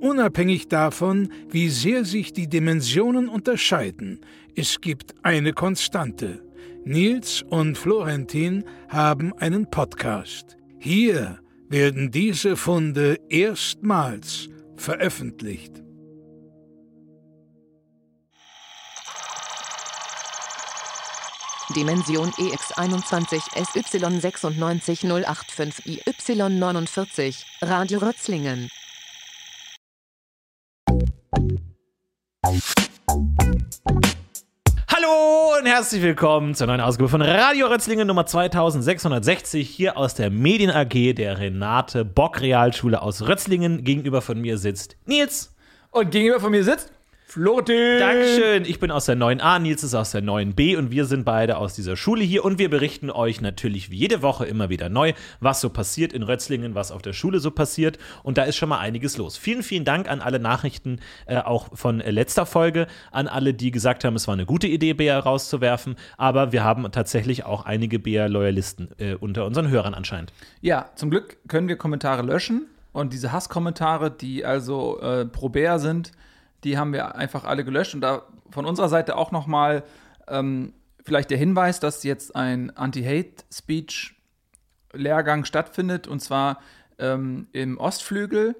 Unabhängig davon, wie sehr sich die Dimensionen unterscheiden, es gibt eine Konstante. Nils und Florentin haben einen Podcast. Hier werden diese Funde erstmals veröffentlicht. Dimension EX21 SY96085 IY49 Radio Rötzlingen Hallo und herzlich willkommen zur neuen Ausgabe von Radio Rötzlingen Nummer 2660 hier aus der Medien AG der Renate Bock Realschule aus Rötzlingen. Gegenüber von mir sitzt Nils. Und gegenüber von mir sitzt Florentin. Dankeschön. Ich bin aus der 9a, Nils ist aus der 9b und wir sind beide aus dieser Schule hier und wir berichten euch natürlich wie jede Woche immer wieder neu, was so passiert in Rötzlingen, was auf der Schule so passiert und da ist schon mal einiges los. Vielen, vielen Dank an alle Nachrichten, äh, auch von äh, letzter Folge, an alle, die gesagt haben, es war eine gute Idee, BR rauszuwerfen, aber wir haben tatsächlich auch einige BR-Loyalisten äh, unter unseren Hörern anscheinend. Ja, zum Glück können wir Kommentare löschen und diese Hasskommentare, die also äh, pro BR sind, die haben wir einfach alle gelöscht. Und da von unserer Seite auch noch mal ähm, vielleicht der Hinweis, dass jetzt ein Anti-Hate-Speech-Lehrgang stattfindet. Und zwar ähm, im Ostflügel.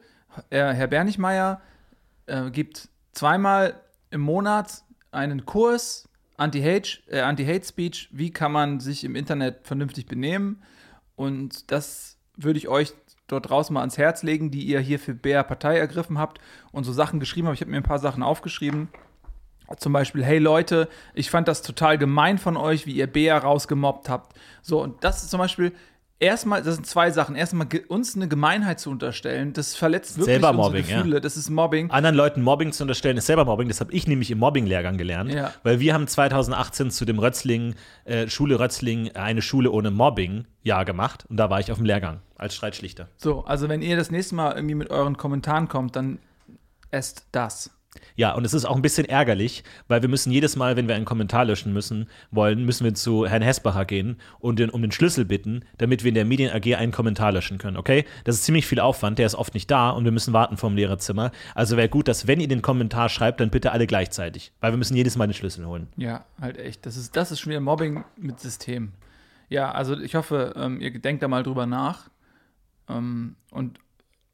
Äh, Herr Bernichmeier äh, gibt zweimal im Monat einen Kurs Anti-Hate äh, Anti Speech. Wie kann man sich im Internet vernünftig benehmen? Und das würde ich euch dort draußen mal ans Herz legen, die ihr hier für Bär Partei ergriffen habt und so Sachen geschrieben habt. Ich habe mir ein paar Sachen aufgeschrieben. Zum Beispiel, hey Leute, ich fand das total gemein von euch, wie ihr Bär rausgemobbt habt. So, und das ist zum Beispiel, erstmal, das sind zwei Sachen. Erstmal uns eine Gemeinheit zu unterstellen, das verletzt wirklich selber unsere Mobbing, Gefühle. Ja. Das ist Mobbing. Anderen Leuten Mobbing zu unterstellen, ist selber Mobbing. Das habe ich nämlich im Mobbing-Lehrgang gelernt. Ja. Weil wir haben 2018 zu dem Rötzling, äh, Schule Rötzling, eine Schule ohne Mobbing Jahr gemacht. Und da war ich auf dem Lehrgang als Streitschlichter. So, also wenn ihr das nächste Mal irgendwie mit euren Kommentaren kommt, dann esst das. Ja, und es ist auch ein bisschen ärgerlich, weil wir müssen jedes Mal, wenn wir einen Kommentar löschen müssen, wollen, müssen wir zu Herrn Hesbacher gehen und den, um den Schlüssel bitten, damit wir in der Medien AG einen Kommentar löschen können, okay? Das ist ziemlich viel Aufwand, der ist oft nicht da und wir müssen warten vom Lehrerzimmer. Also wäre gut, dass wenn ihr den Kommentar schreibt, dann bitte alle gleichzeitig, weil wir müssen jedes Mal den Schlüssel holen. Ja, halt echt. Das ist, das ist schon wieder Mobbing mit System. Ja, also ich hoffe, ähm, ihr denkt da mal drüber nach. Ähm, und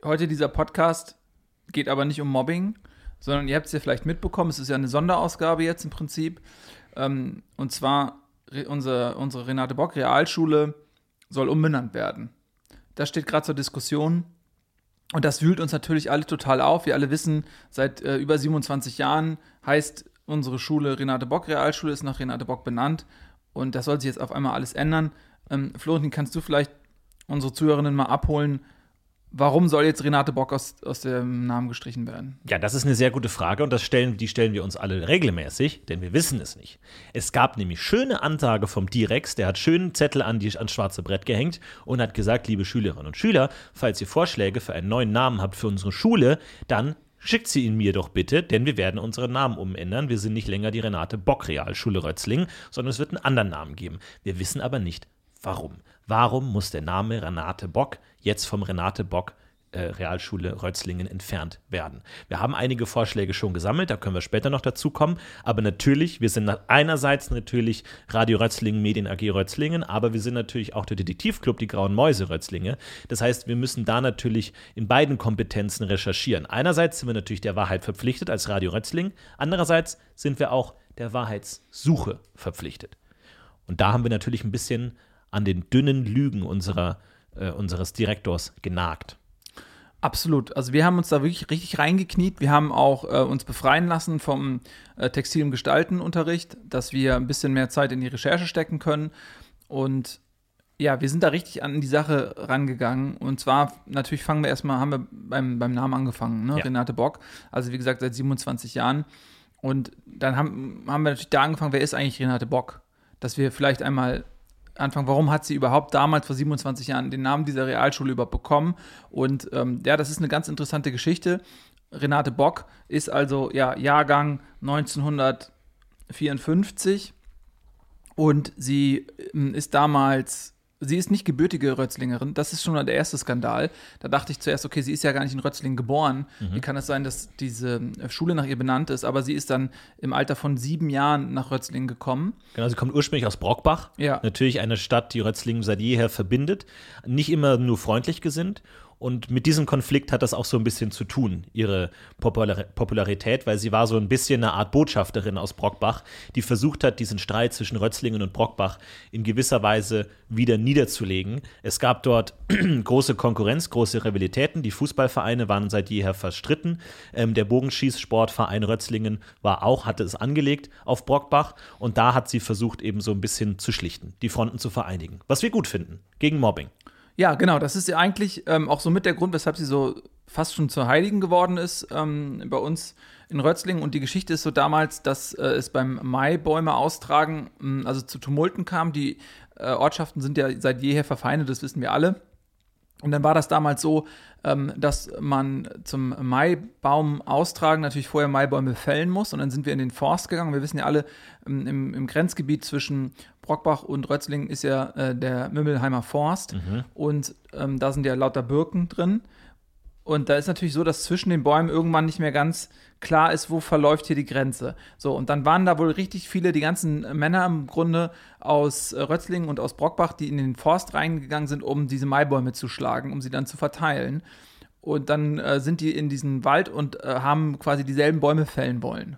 heute dieser Podcast geht aber nicht um Mobbing, sondern ihr habt es ja vielleicht mitbekommen, es ist ja eine Sonderausgabe jetzt im Prinzip. Ähm, und zwar re- unser, unsere Renate Bock Realschule soll umbenannt werden. Das steht gerade zur Diskussion. Und das wühlt uns natürlich alle total auf. Wir alle wissen, seit äh, über 27 Jahren heißt unsere Schule Renate Bock Realschule, ist nach Renate Bock benannt. Und das soll sich jetzt auf einmal alles ändern. Ähm, Florentin, kannst du vielleicht unsere Zuhörerinnen mal abholen, warum soll jetzt Renate Bock aus, aus dem Namen gestrichen werden? Ja, das ist eine sehr gute Frage und das stellen, die stellen wir uns alle regelmäßig, denn wir wissen es nicht. Es gab nämlich schöne Ansage vom Direx, der hat schönen Zettel an die, ans schwarze Brett gehängt und hat gesagt, liebe Schülerinnen und Schüler, falls ihr Vorschläge für einen neuen Namen habt für unsere Schule, dann schickt sie ihn mir doch bitte, denn wir werden unseren Namen umändern. Wir sind nicht länger die Renate Bock Realschule Rötzling, sondern es wird einen anderen Namen geben. Wir wissen aber nicht, warum. Warum muss der Name Renate Bock jetzt vom Renate Bock äh, Realschule Rötzlingen entfernt werden. Wir haben einige Vorschläge schon gesammelt, da können wir später noch dazu kommen. Aber natürlich, wir sind einerseits natürlich Radio Rötzlingen, Medien AG Rötzlingen, aber wir sind natürlich auch der Detektivclub, die Grauen Mäuse Rötzlinge. Das heißt, wir müssen da natürlich in beiden Kompetenzen recherchieren. Einerseits sind wir natürlich der Wahrheit verpflichtet als Radio Rötzling, andererseits sind wir auch der Wahrheitssuche verpflichtet. Und da haben wir natürlich ein bisschen an den dünnen Lügen unserer, äh, unseres Direktors genagt. Absolut. Also wir haben uns da wirklich richtig reingekniet. Wir haben auch äh, uns befreien lassen vom äh, Textil- und Gestaltenunterricht, dass wir ein bisschen mehr Zeit in die Recherche stecken können. Und Ja, wir sind da richtig an die Sache rangegangen. Und zwar, natürlich fangen wir erstmal, haben wir beim, beim Namen angefangen, ne? Ja. Renate Bock. Also wie gesagt, seit 27 Jahren. Und dann haben, haben wir natürlich da angefangen, wer ist eigentlich Renate Bock? Dass wir vielleicht einmal anfangen, warum hat sie überhaupt damals vor 27 Jahren den Namen dieser Realschule überhaupt bekommen? Und ähm, ja, das ist eine ganz interessante Geschichte. Renate Bock ist also ja Jahrgang 1954 und sie ähm, ist damals, sie ist nicht gebürtige Rötzlingerin. Das ist schon mal der erste Skandal. Da dachte ich zuerst, okay, sie ist ja gar nicht in Rötzlingen geboren. Wie kann es sein, dass diese äh, Schule nach ihr benannt ist? Aber sie ist dann im Alter von sieben Jahren nach Rötzlingen gekommen. Genau, sie kommt ursprünglich aus Brockbach. Ja. Natürlich eine Stadt, die Rötzlingen seit jeher verbindet. Nicht immer nur freundlich gesinnt. Und mit diesem Konflikt hat das auch so ein bisschen zu tun, ihre Popular Popularität, weil sie war so ein bisschen eine Art Botschafterin aus Brockbach, die versucht hat, diesen Streit zwischen Rötzlingen und Brockbach in gewisser Weise wieder niederzulegen. Es gab dort große Konkurrenz, große Rivalitäten. Die Fußballvereine waren seit jeher verstritten. Ähm, der Bogenschießsportverein Rötzlingen war auch, hatte es angelegt auf Brockbach. Und da hat sie versucht, eben so ein bisschen zu schlichten, die Fronten zu vereinigen. Was wir gut finden, gegen Mobbing. Ja, genau. Das ist ja eigentlich ähm, auch so mit der Grund, weshalb sie so fast schon zur Heiligen geworden ist ähm, bei uns in Rötzlingen. Und die Geschichte ist so damals, dass äh, es beim Maibäume austragen, mh, also zu Tumulten kam. Die äh, Ortschaften sind ja seit jeher verfeindet, das wissen wir alle. Und dann war das damals so, ähm, dass man zum Maibaum austragen natürlich vorher Maibäume fällen muss. Und dann sind wir in den Forst gegangen. Wir wissen ja alle, ähm, im, im Grenzgebiet zwischen Brockbach und Rötzlingen ist ja äh, der Mümmelheimer Forst. Und ähm, da sind ja lauter Birken drin. Und da ist natürlich so, dass zwischen den Bäumen irgendwann nicht mehr ganz klar ist, wo verläuft hier die Grenze. So, und dann waren da wohl richtig viele, die ganzen Männer im Grunde aus äh, Rötzlingen und aus Brockbach, die in den Forst reingegangen sind, um diese Maibäume zu schlagen, um sie dann zu verteilen. Und dann äh, sind die in diesen Wald und äh, haben quasi dieselben Bäume fällen wollen.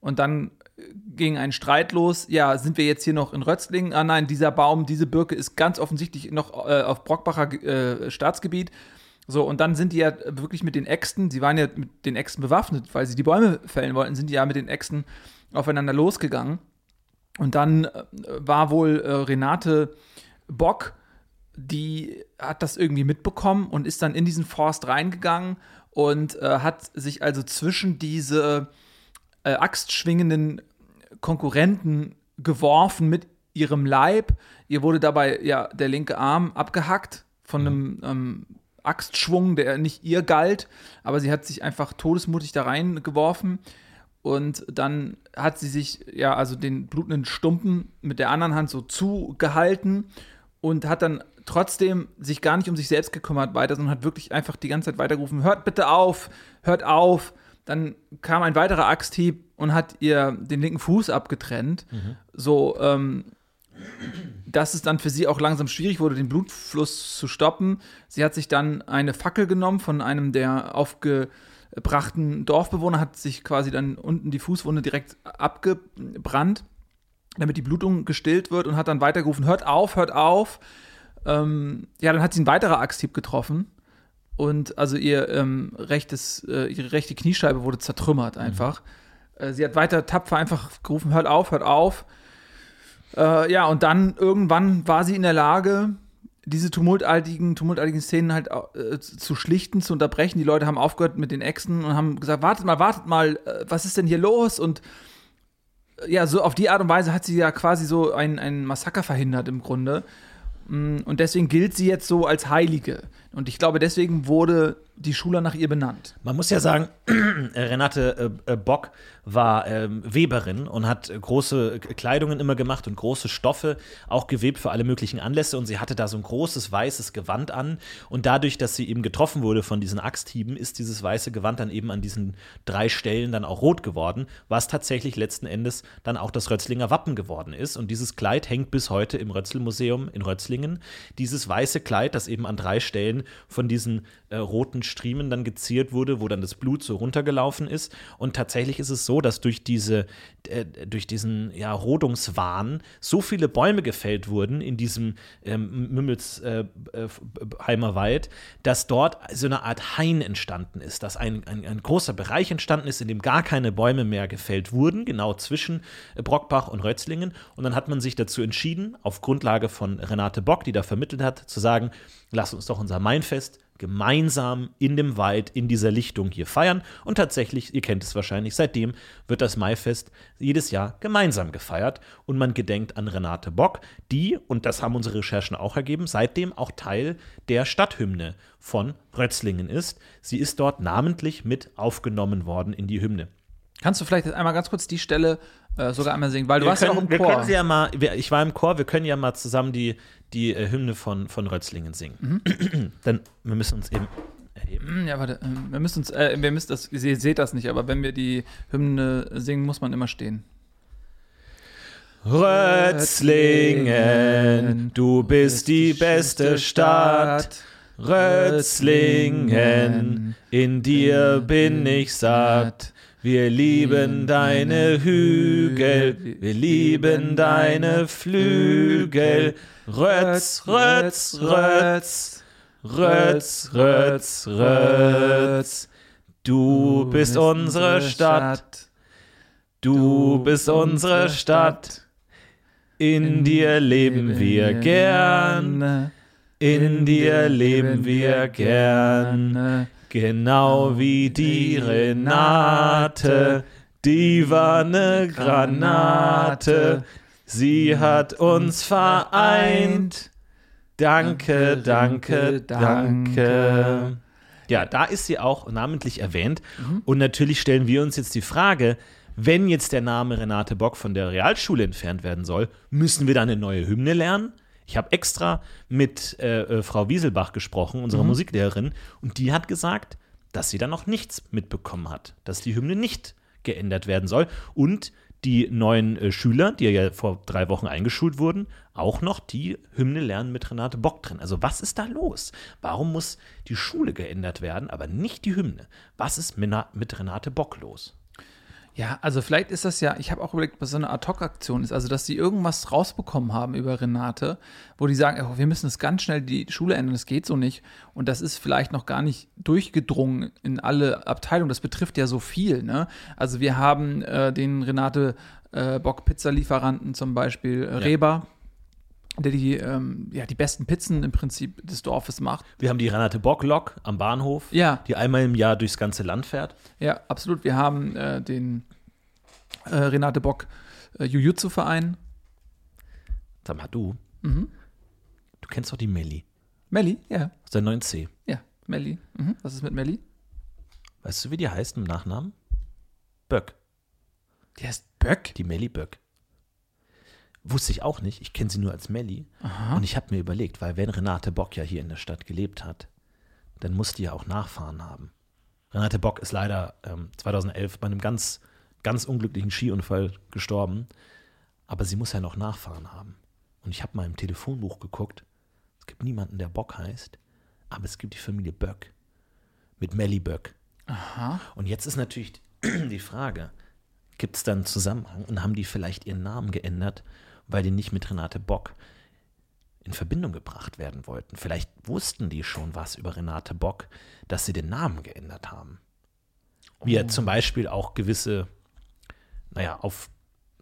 Und dann äh, ging ein Streit los. Ja, sind wir jetzt hier noch in Rötzlingen? Ah nein, dieser Baum, diese Birke ist ganz offensichtlich noch äh, auf Brockbacher äh, Staatsgebiet. So, und dann sind die ja wirklich mit den Äxten, sie waren ja mit den Äxten bewaffnet, weil sie die Bäume fällen wollten, sind die ja mit den Äxten aufeinander losgegangen. Und dann äh, war wohl äh, Renate Bock, die hat das irgendwie mitbekommen und ist dann in diesen Forst reingegangen und äh, hat sich also zwischen diese äh, axtschwingenden Konkurrenten geworfen mit ihrem Leib. Ihr wurde dabei ja der linke Arm abgehackt von einem ähm, Axtschwung, der nicht ihr galt, aber sie hat sich einfach todesmutig da reingeworfen. Und dann hat sie sich ja also den blutenden Stumpen mit der anderen Hand so zugehalten und hat dann trotzdem sich gar nicht um sich selbst gekümmert weiter, sondern hat wirklich einfach die ganze Zeit weitergerufen: Hört bitte auf, hört auf. Dann kam ein weiterer Axthieb und hat ihr den linken Fuß abgetrennt. So, ähm, dass es dann für sie auch langsam schwierig wurde, den Blutfluss zu stoppen. Sie hat sich dann eine Fackel genommen von einem der aufgebrachten Dorfbewohner, hat sich quasi dann unten die Fußwunde direkt abgebrannt, damit die Blutung gestillt wird und hat dann weitergerufen, hört auf, hört auf. Ähm, ja, dann hat sie ein weiterer Axthieb getroffen und also ihr ähm, rechtes, äh, ihre rechte Kniescheibe wurde zertrümmert einfach. Äh, sie hat weiter tapfer einfach gerufen, hört auf, hört auf. Äh, ja, und dann irgendwann war sie in der Lage, diese tumultartigen, tumultartigen Szenen halt äh, zu schlichten, zu unterbrechen. Die Leute haben aufgehört mit den Äxten und haben gesagt, wartet mal, wartet mal, äh, was ist denn hier los? Und äh, ja, so auf die Art und Weise hat sie ja quasi so ein, ein Massaker verhindert im Grunde. Mm, Und deswegen gilt sie jetzt so als Heilige. Und ich glaube, deswegen wurde die Schule nach ihr benannt. Man muss ja sagen, Renate äh, Bock war ähm, Weberin und hat große Kleidungen immer gemacht und große Stoffe, auch gewebt für alle möglichen Anlässe. Und sie hatte da so ein großes weißes Gewand an. Und dadurch, dass sie eben getroffen wurde von diesen Axthieben, ist dieses weiße Gewand dann eben an diesen drei Stellen dann auch rot geworden, was tatsächlich letzten Endes dann auch das Rötzlinger Wappen geworden ist. Und dieses Kleid hängt bis heute im Rötzelmuseum in Rötzlingen. Dieses weiße Kleid, das eben an drei Stellen von diesen äh, roten Striemen dann geziert wurde, wo dann das Blut so runtergelaufen ist. Und tatsächlich ist es so, dass durch diese, äh, durch diesen ja, Rodungswahn so viele Bäume gefällt wurden in diesem ähm, Mümmelsheimer äh, äh, Wald, dass dort so eine Art Hain entstanden ist, dass ein, ein, ein großer Bereich entstanden ist, in dem gar keine Bäume mehr gefällt wurden, genau zwischen äh, Brockbach und Rötzlingen. Und dann hat man sich dazu entschieden, auf Grundlage von Renate Bock, die da vermittelt hat, zu sagen, lass uns doch unser Mainfest gemeinsam in dem Wald in dieser Lichtung hier feiern. Und tatsächlich, ihr kennt es wahrscheinlich, seitdem wird das Maifest jedes Jahr gemeinsam gefeiert und man gedenkt an Renate Bock, die, und das haben unsere Recherchen auch ergeben, seitdem auch Teil der Stadthymne von Rötzlingen ist. Sie ist dort namentlich mit aufgenommen worden in die Hymne. Kannst du vielleicht einmal ganz kurz die Stelle äh, sogar einmal singen, weil du wir warst können, ja auch im wir Chor. können sie ja mal, wir, ich war im Chor, wir können ja mal zusammen die, die äh, Hymne von, von Rötzlingen singen. Dann, wir müssen uns eben erheben. Hm, Ja, warte, ähm, wir müssen uns, äh, wir müssen das, ihr seht das nicht, aber wenn wir die Hymne singen, muss man immer stehen. Rötzlingen, du bist die beste Stadt. Rötzlingen, in dir bin ich satt. Wir lieben deine Hügel, wir lieben deine Flügel. Rötz, Rötz, Rötz, Rötz, Rötz, Rötz. Du bist unsere Stadt, du bist unsere Stadt. In dir leben wir gern, in dir leben wir gern. Genau wie die Renate, die war ne Granate. Sie hat uns vereint. Danke, danke, danke. Ja, da ist sie auch namentlich erwähnt. Und natürlich stellen wir uns jetzt die Frage, wenn jetzt der Name Renate Bock von der Realschule entfernt werden soll, müssen wir dann eine neue Hymne lernen? Ich habe extra mit äh, äh, Frau Wieselbach gesprochen, unserer Musiklehrerin, und die hat gesagt, dass sie da noch nichts mitbekommen hat, dass die Hymne nicht geändert werden soll und die neuen äh, Schüler, die ja vor drei Wochen eingeschult wurden, auch noch die Hymne lernen mit Renate Bock drin. Also was ist da los? Warum muss die Schule geändert werden, aber nicht die Hymne? Was ist mit Renate Bock los? Ja, also vielleicht ist das ja, ich habe auch überlegt, was so eine Ad-Hoc-Aktion ist, also dass die irgendwas rausbekommen haben über Renate, wo die sagen, oh, wir müssen es ganz schnell die Schule ändern, das geht so nicht. Und das ist vielleicht noch gar nicht durchgedrungen in alle Abteilungen, das betrifft ja so viel. Ne? Also wir haben äh, den Renate äh, Bock-Pizza-Lieferanten zum Beispiel, äh, Reber, der die, ähm, ja, die besten Pizzen im Prinzip des Dorfes macht. Wir haben die Renate Bock-Lok am Bahnhof, Ja. die einmal im Jahr durchs ganze Land fährt. Ja, absolut. Wir haben äh, den äh, Renate Bock äh, Jujutsu-Verein. Sag mal, du, Mhm. du kennst doch die Melli Melli, ja. aus der 9C. Ja, Melli. Mhm. Was ist mit Melli? Weißt du, wie die heißt im Nachnamen? Böck. Die heißt Böck. Die Melli Böck. Wusste ich auch nicht. Ich kenne sie nur als Melli. Und ich habe mir überlegt, weil wenn Renate Bock ja hier in der Stadt gelebt hat, dann muss die ja auch Nachfahren haben. Renate Bock ist leider ähm, 2011 bei einem ganz, ganz unglücklichen Skiunfall gestorben. Aber sie muss ja noch Nachfahren haben. Und ich habe mal im Telefonbuch geguckt. Es gibt niemanden, der Bock heißt. Aber es gibt die Familie Böck. Mit Melli Böck. Aha. Und jetzt ist natürlich die Frage, gibt es da einen Zusammenhang und haben die vielleicht ihren Namen geändert, weil die nicht mit Renate Bock in Verbindung gebracht werden wollten? Vielleicht wussten die schon was über Renate Bock, dass sie den Namen geändert haben. Wie ja zum Beispiel auch gewisse, naja, auf,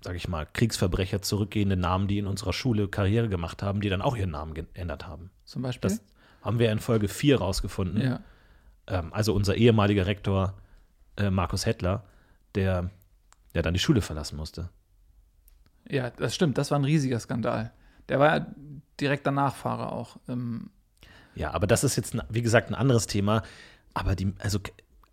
sag ich mal, Kriegsverbrecher zurückgehende Namen, die in unserer Schule Karriere gemacht haben, die dann auch ihren Namen geändert haben. Zum Beispiel. Das haben wir in Folge 4 rausgefunden ja. ähm, also unser ehemaliger Rektor äh, Markus Hettler, der, der dann die Schule verlassen musste. Ja, das stimmt. Das war ein riesiger Skandal. Der war ja direkter Nachfahre auch. Ähm, Ja, aber das ist jetzt, wie gesagt, ein anderes Thema. Aber die, also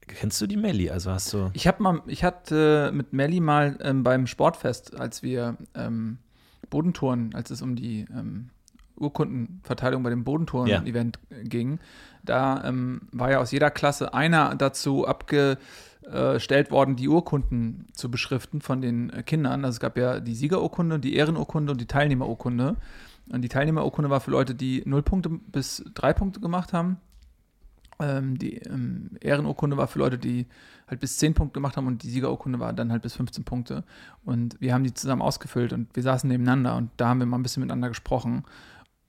kennst du die Melli? Also hast du. ich habe mal, ich hatte mit Melli mal ähm, beim Sportfest, als wir ähm, Bodentouren, als es um die ähm, Urkundenverteilung bei dem Bodentouren-Event ging, da ähm, war ja aus jeder Klasse einer dazu abgestellt worden, die Urkunden zu beschriften von den äh, Kindern. Also es gab ja die Siegerurkunde, die Ehrenurkunde und die Teilnehmerurkunde. Und die Teilnehmerurkunde war für Leute, die null Punkte bis drei Punkte gemacht haben. Ähm, die ähm, Ehrenurkunde war für Leute, die halt bis 10 Punkte gemacht haben und die Siegerurkunde war dann halt bis 15 Punkte. Und wir haben die zusammen ausgefüllt und wir saßen nebeneinander und da haben wir mal ein bisschen miteinander gesprochen.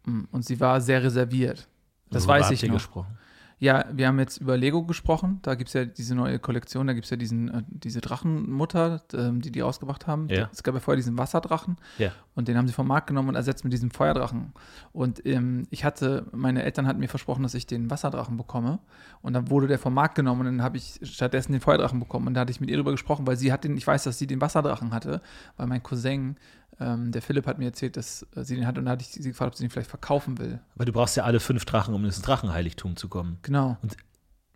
Mm, Und sie war sehr reserviert. Das Worüber weiß ich noch. gesprochen. Ja, wir haben jetzt über Lego gesprochen. Da gibt es ja diese neue Kollektion, da gibt es ja diesen, äh, diese Drachenmutter, ähm, die die rausgebracht haben. Ja. Es gab ja vorher diesen Wasserdrachen Ja. und den haben sie vom Markt genommen und ersetzt mit diesem Feuerdrachen. Und ähm, ich hatte, meine Eltern hatten mir versprochen, dass ich den Wasserdrachen bekomme. Und dann wurde der vom Markt genommen und dann habe ich stattdessen den Feuerdrachen bekommen. Und da hatte ich mit ihr darüber gesprochen, weil sie hat den, ich weiß, dass sie den Wasserdrachen hatte, weil mein Cousin, ähm, der Philipp, hat mir erzählt, dass äh, sie den hat und da hatte ich sie gefragt, ob sie den vielleicht verkaufen will. Aber du brauchst ja alle fünf Drachen, um ins Drachenheiligtum zu kommen. Genau.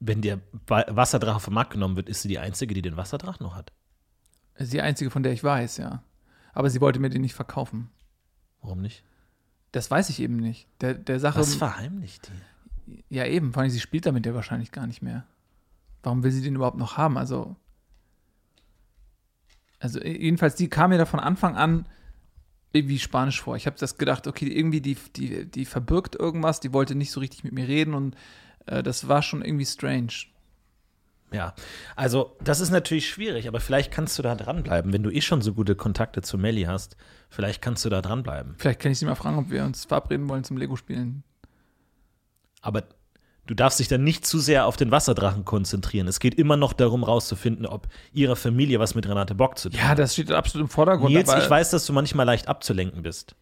Wenn der Wasserdrache vom Markt genommen wird, ist sie die Einzige, die den Wasserdrachen noch hat. Ist die einzige, von der ich weiß, ja. Aber sie wollte mir den nicht verkaufen. Warum nicht? Das weiß ich eben nicht. Der, der Sache. Was verheimlicht die? ja, eben. Vor allem, sie spielt damit ja wahrscheinlich gar nicht mehr. Warum will sie den überhaupt noch haben? Also. Also, jedenfalls, die kam mir da von Anfang an irgendwie Spanisch vor. Ich habe das gedacht, okay, irgendwie die, die, die verbirgt irgendwas, die wollte nicht so richtig mit mir reden und äh, das war schon irgendwie strange. Ja, also das ist natürlich schwierig, aber vielleicht kannst du da dranbleiben. Wenn du eh schon so gute Kontakte zu Melli hast, vielleicht kannst du da dranbleiben. Vielleicht kann ich sie mal fragen, ob wir uns verabreden wollen zum Lego-Spielen. Aber du darfst dich dann nicht zu sehr auf den Wasserdrachen konzentrieren. Es geht immer noch darum, rauszufinden, ob ihre Familie was mit Renate Bock zu tun Ja, hat. das steht absolut im Vordergrund. Nils, ich weiß, dass du manchmal leicht abzulenken bist.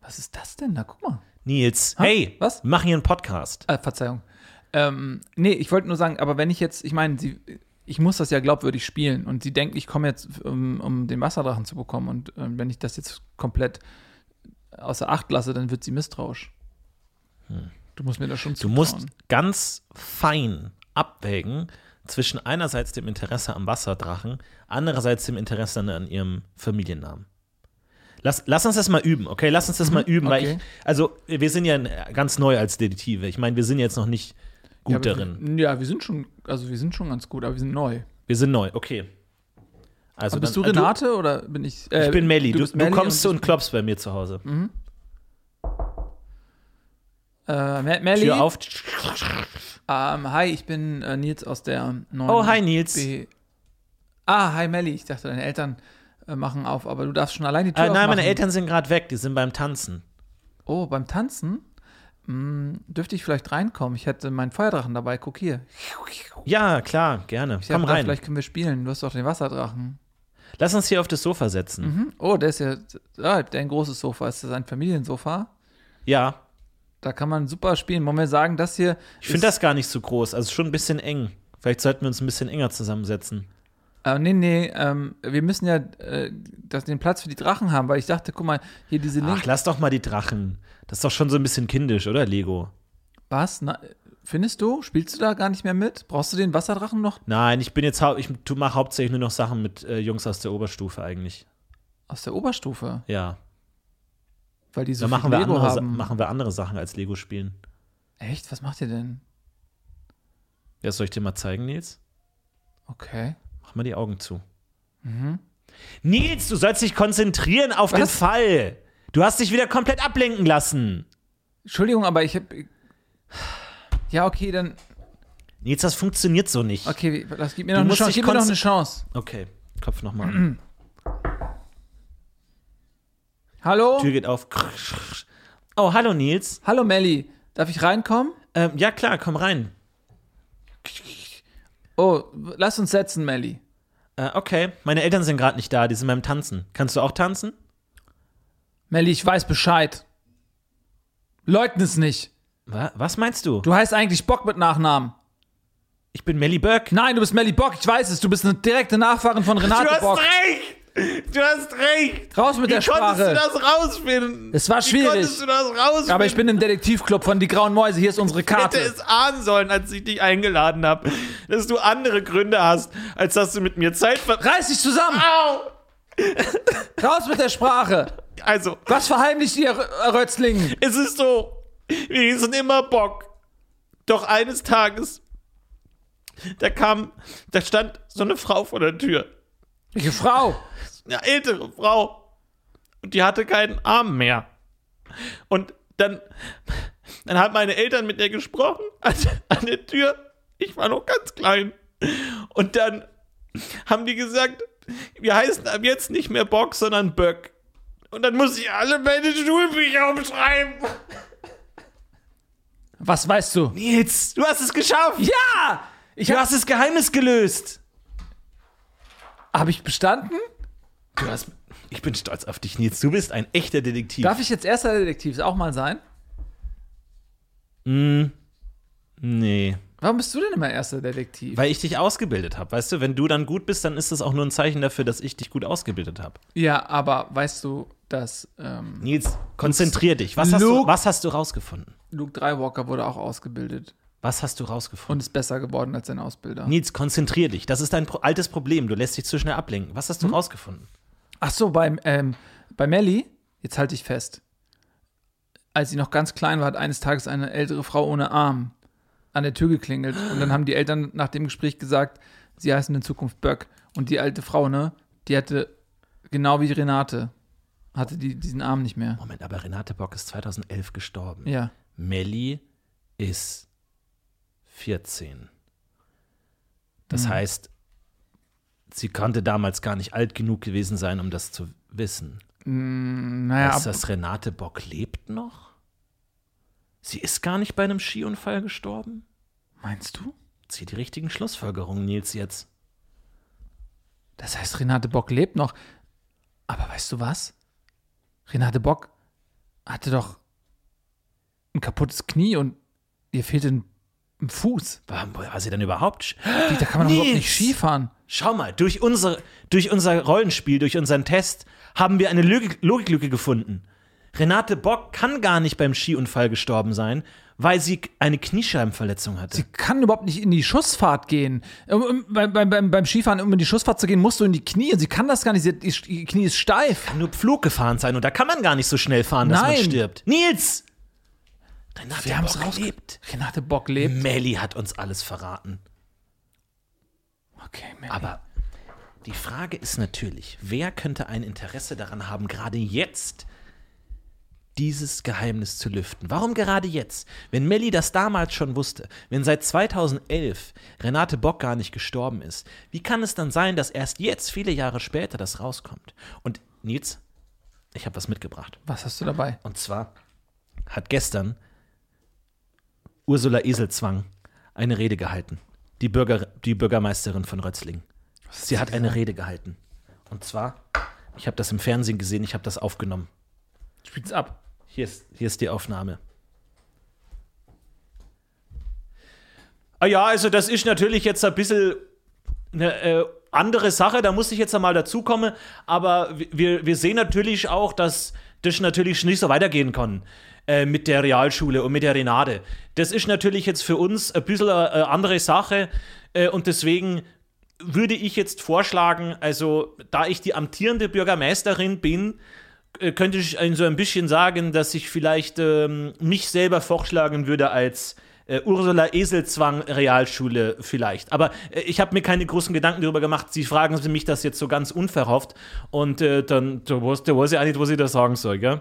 Was ist das denn da? Guck mal. Nils, Ha? hey, Was? machen hier einen Podcast. Äh, Verzeihung. Ähm, nee, ich wollte nur sagen, aber wenn ich jetzt, ich meine, sie, ich muss das ja glaubwürdig spielen und sie denkt, ich komme jetzt, um, um den Wasserdrachen zu bekommen und ähm, wenn ich das jetzt komplett außer Acht lasse, dann wird sie misstrauisch. Du musst mir das schon Du zutrauen. musst ganz fein abwägen zwischen einerseits dem Interesse am Wasserdrachen, andererseits dem Interesse an, ihrem Familiennamen. Lass, lass uns das mal üben, okay? Lass uns das mal üben, weil okay. ich, also wir sind ja ganz neu als Detektive. Ich meine, wir sind jetzt noch nicht gut ja, darin. Wir, ja, wir sind schon, also wir sind schon ganz gut, aber wir sind neu. Wir sind neu, okay. Also Aber bist dann- du Renate oder bin ich? äh, ich bin Melli. Du, du, Melli kommst und und klopfst bei mir zu Hause. Äh, Me- Melli. Tür auf. Ähm, hi, ich bin äh, Nils aus der neuen. Oh, hi Nils. B ah, hi Melli. Ich dachte, deine Eltern äh, machen auf, aber du darfst schon allein die Tür Äh, nein, meine aufmachen. Eltern sind gerade weg. Die sind beim Tanzen. Oh, beim Tanzen? Hm, dürfte ich vielleicht reinkommen? Ich hätte meinen Feuerdrachen dabei. Guck hier. Ja, klar, gerne. Ich Komm gedacht, rein. Vielleicht können wir spielen. Du hast doch den Wasserdrachen. Lass uns hier auf das Sofa setzen. Mhm. Oh, der ist ja ah, der ein großes Sofa. Ist das ein Familiensofa? Ja, Da kann man super spielen. Wollen wir sagen, das hier. ich finde das gar nicht so groß. Also schon ein bisschen eng. Vielleicht sollten wir uns ein bisschen enger zusammensetzen. Äh, nee, nee, ähm, wir müssen ja äh, das, den Platz für die Drachen haben, weil ich dachte, guck mal, hier diese Ach, Link. lass doch mal die Drachen. Das ist doch schon so ein bisschen kindisch, oder, Lego? Was? Na, findest du? Spielst du da gar nicht mehr mit? Brauchst du den Wasserdrachen noch Nein, ich bin jetzt hau ich mache hauptsächlich nur noch Sachen mit äh, Jungs aus der Oberstufe eigentlich. aus der Oberstufe? Ja. Weil die so Da machen wir, Lego andere, haben. machen wir andere Sachen als Lego spielen. Echt? Was macht ihr denn? Ja, soll ich dir mal zeigen, Nils? Okay. Mach mal die Augen zu. Nils, du sollst dich konzentrieren auf den Was? Fall. Du hast dich wieder komplett ablenken lassen. Entschuldigung, aber ich hab. Ja, okay, dann. Nils, das funktioniert so nicht. Okay, das gibt mir noch eine Chance. Gib mir noch eine Chance. Okay, Kopf nochmal an. Hallo? Tür geht auf. Oh, hallo Nils. Hallo Melli. Darf ich reinkommen? Ähm, ja, klar, komm rein. Oh, lass uns setzen, Melli. Äh, okay, meine Eltern sind gerade nicht da, die sind beim Tanzen. Kannst du auch tanzen? Melli, ich weiß Bescheid. Leugn es nicht. Wa was meinst du? Du heißt eigentlich Bock mit Nachnamen. Ich bin Melly Böck. Nein, du bist Melli Bock, ich weiß es. Du bist eine direkte Nachfahrin von Renate Bock. recht! Du hast recht! Raus mit der Sprache. das rausfinden? Es war schwierig. das rausfinden? Aber ich bin im Detektivclub von Die Grauen Mäuse. Hier ist unsere Karte. hätte es ahnen sollen, als ich dich eingeladen habe, dass du andere Gründe hast, als dass du mit mir Zeit ver... Reiß dich zusammen! Au! Raus mit der Sprache! Also, Was verheimlicht ihr, Rö- Rötzling? es ist so, wir hießen immer Bock. Doch eines Tages, da kam, da stand so eine Frau vor der Tür. Welche Frau? Eine ältere Frau. Und die hatte keinen Arm mehr. Und dann, dann haben meine Eltern mit der gesprochen an, an der Tür. Ich war noch ganz klein. Und dann haben die gesagt, wir heißen ab jetzt nicht mehr Bock, sondern Böck. Und dann muss ich alle meine Schulbücher umschreiben. Was weißt du? Nils, du hast es geschafft. Ja! Ich Du hast das Geheimnis gelöst. Habe ich bestanden? Du hast, ich bin stolz auf dich, Nils. Du bist ein echter Detektiv. Darf ich jetzt erster Detektiv auch mal sein? nee. Warum bist du denn immer erster Detektiv? Weil ich dich ausgebildet habe. Weißt du, wenn du dann gut bist, dann ist das auch nur ein Zeichen dafür, dass ich dich gut ausgebildet habe. ja, aber weißt du, dass ähm, Nils, konzentrier dich. Was hast, du, Luke- was hast du rausgefunden? Luke Drywalker wurde auch ausgebildet Was hast du rausgefunden? und ist besser geworden als sein Ausbilder. Nils, konzentrier dich. Das ist dein altes Problem. Du lässt dich zu schnell ablenken. Was hast du rausgefunden? Ach so, beim, ähm, bei Melly, jetzt halte ich fest, als sie noch ganz klein war, hat eines Tages eine ältere Frau ohne Arm an der Tür geklingelt. Und dann haben die Eltern nach dem Gespräch gesagt, sie heißen in Zukunft Böck. Und die alte Frau, ne, die hatte, genau wie Renate, hatte die diesen Arm nicht mehr. Moment, aber Renate Bock ist 2011 gestorben. Ja. Melli ist 14. Das heißt, sie konnte damals gar nicht alt genug gewesen sein, um das zu wissen. Naja, Heißt ab, das, Renate Bock lebt noch? Sie ist gar nicht bei einem Skiunfall gestorben? meinst du? Zieh die richtigen Schlussfolgerungen, Nils, jetzt. Das heißt, Renate Bock lebt noch. Aber weißt du was? Renate Bock hatte doch ein kaputtes Knie und ihr fehlte ein, ein Fuß. War, war sie denn überhaupt? da kann man doch überhaupt nicht! Skifahren. Schau mal, durch, unsere, durch unser Rollenspiel, durch unseren Test haben wir eine Logik, Logiklücke gefunden. Renate Bock kann gar nicht beim Skiunfall gestorben sein, weil sie eine Kniescheibenverletzung hatte. Sie kann überhaupt nicht in die Schussfahrt gehen. Um, beim, beim, beim, Skifahren, um in die Schussfahrt zu gehen, musst du in die Knie. Sie kann das gar nicht. Ihr Knie ist steif. kann nur Pflug gefahren sein und da kann man gar nicht so schnell fahren, dass Nein. man stirbt. Nils! Renate Wir Bock lebt. Renate Bock lebt. Melli hat uns alles verraten. Okay, Melly. Aber die Frage ist natürlich, wer könnte ein Interesse daran haben, gerade jetzt dieses Geheimnis zu lüften? Warum gerade jetzt? Wenn Melli das damals schon wusste, wenn seit 2011 Renate Bock gar nicht gestorben ist, wie kann es dann sein, dass erst jetzt, viele Jahre später, das rauskommt? Und Nils, ich habe was mitgebracht. Was hast du dabei? Und zwar hat gestern Ursula Eselzwang eine Rede gehalten. Die, Bürger, die Bürgermeisterin von Rötzling. Sie hat eine Rede gehalten. Und zwar, ich habe das im Fernsehen gesehen, ich habe das aufgenommen. Spiel's ab. Hier ist, hier ist die Aufnahme. Ah ja, also das ist natürlich jetzt ein bisschen eine äh, andere Sache, da muss ich jetzt einmal dazukommen, aber wir, wir sehen natürlich auch, dass das natürlich nicht so weitergehen kann äh, mit der Realschule und mit der Renate. Das ist natürlich jetzt für uns ein bisschen eine andere Sache äh, und deswegen würde ich jetzt vorschlagen, also da ich die amtierende Bürgermeisterin bin, äh, könnte ich so ein bisschen sagen, dass ich vielleicht ähm, mich selber vorschlagen würde als äh, Ursula Eselzwang Realschule vielleicht. Aber äh, ich habe mir keine großen Gedanken darüber gemacht. Sie fragen mich das jetzt so ganz unverhofft und äh, dann da weiß, da weiß ich auch nicht, was ich da sagen soll, gell?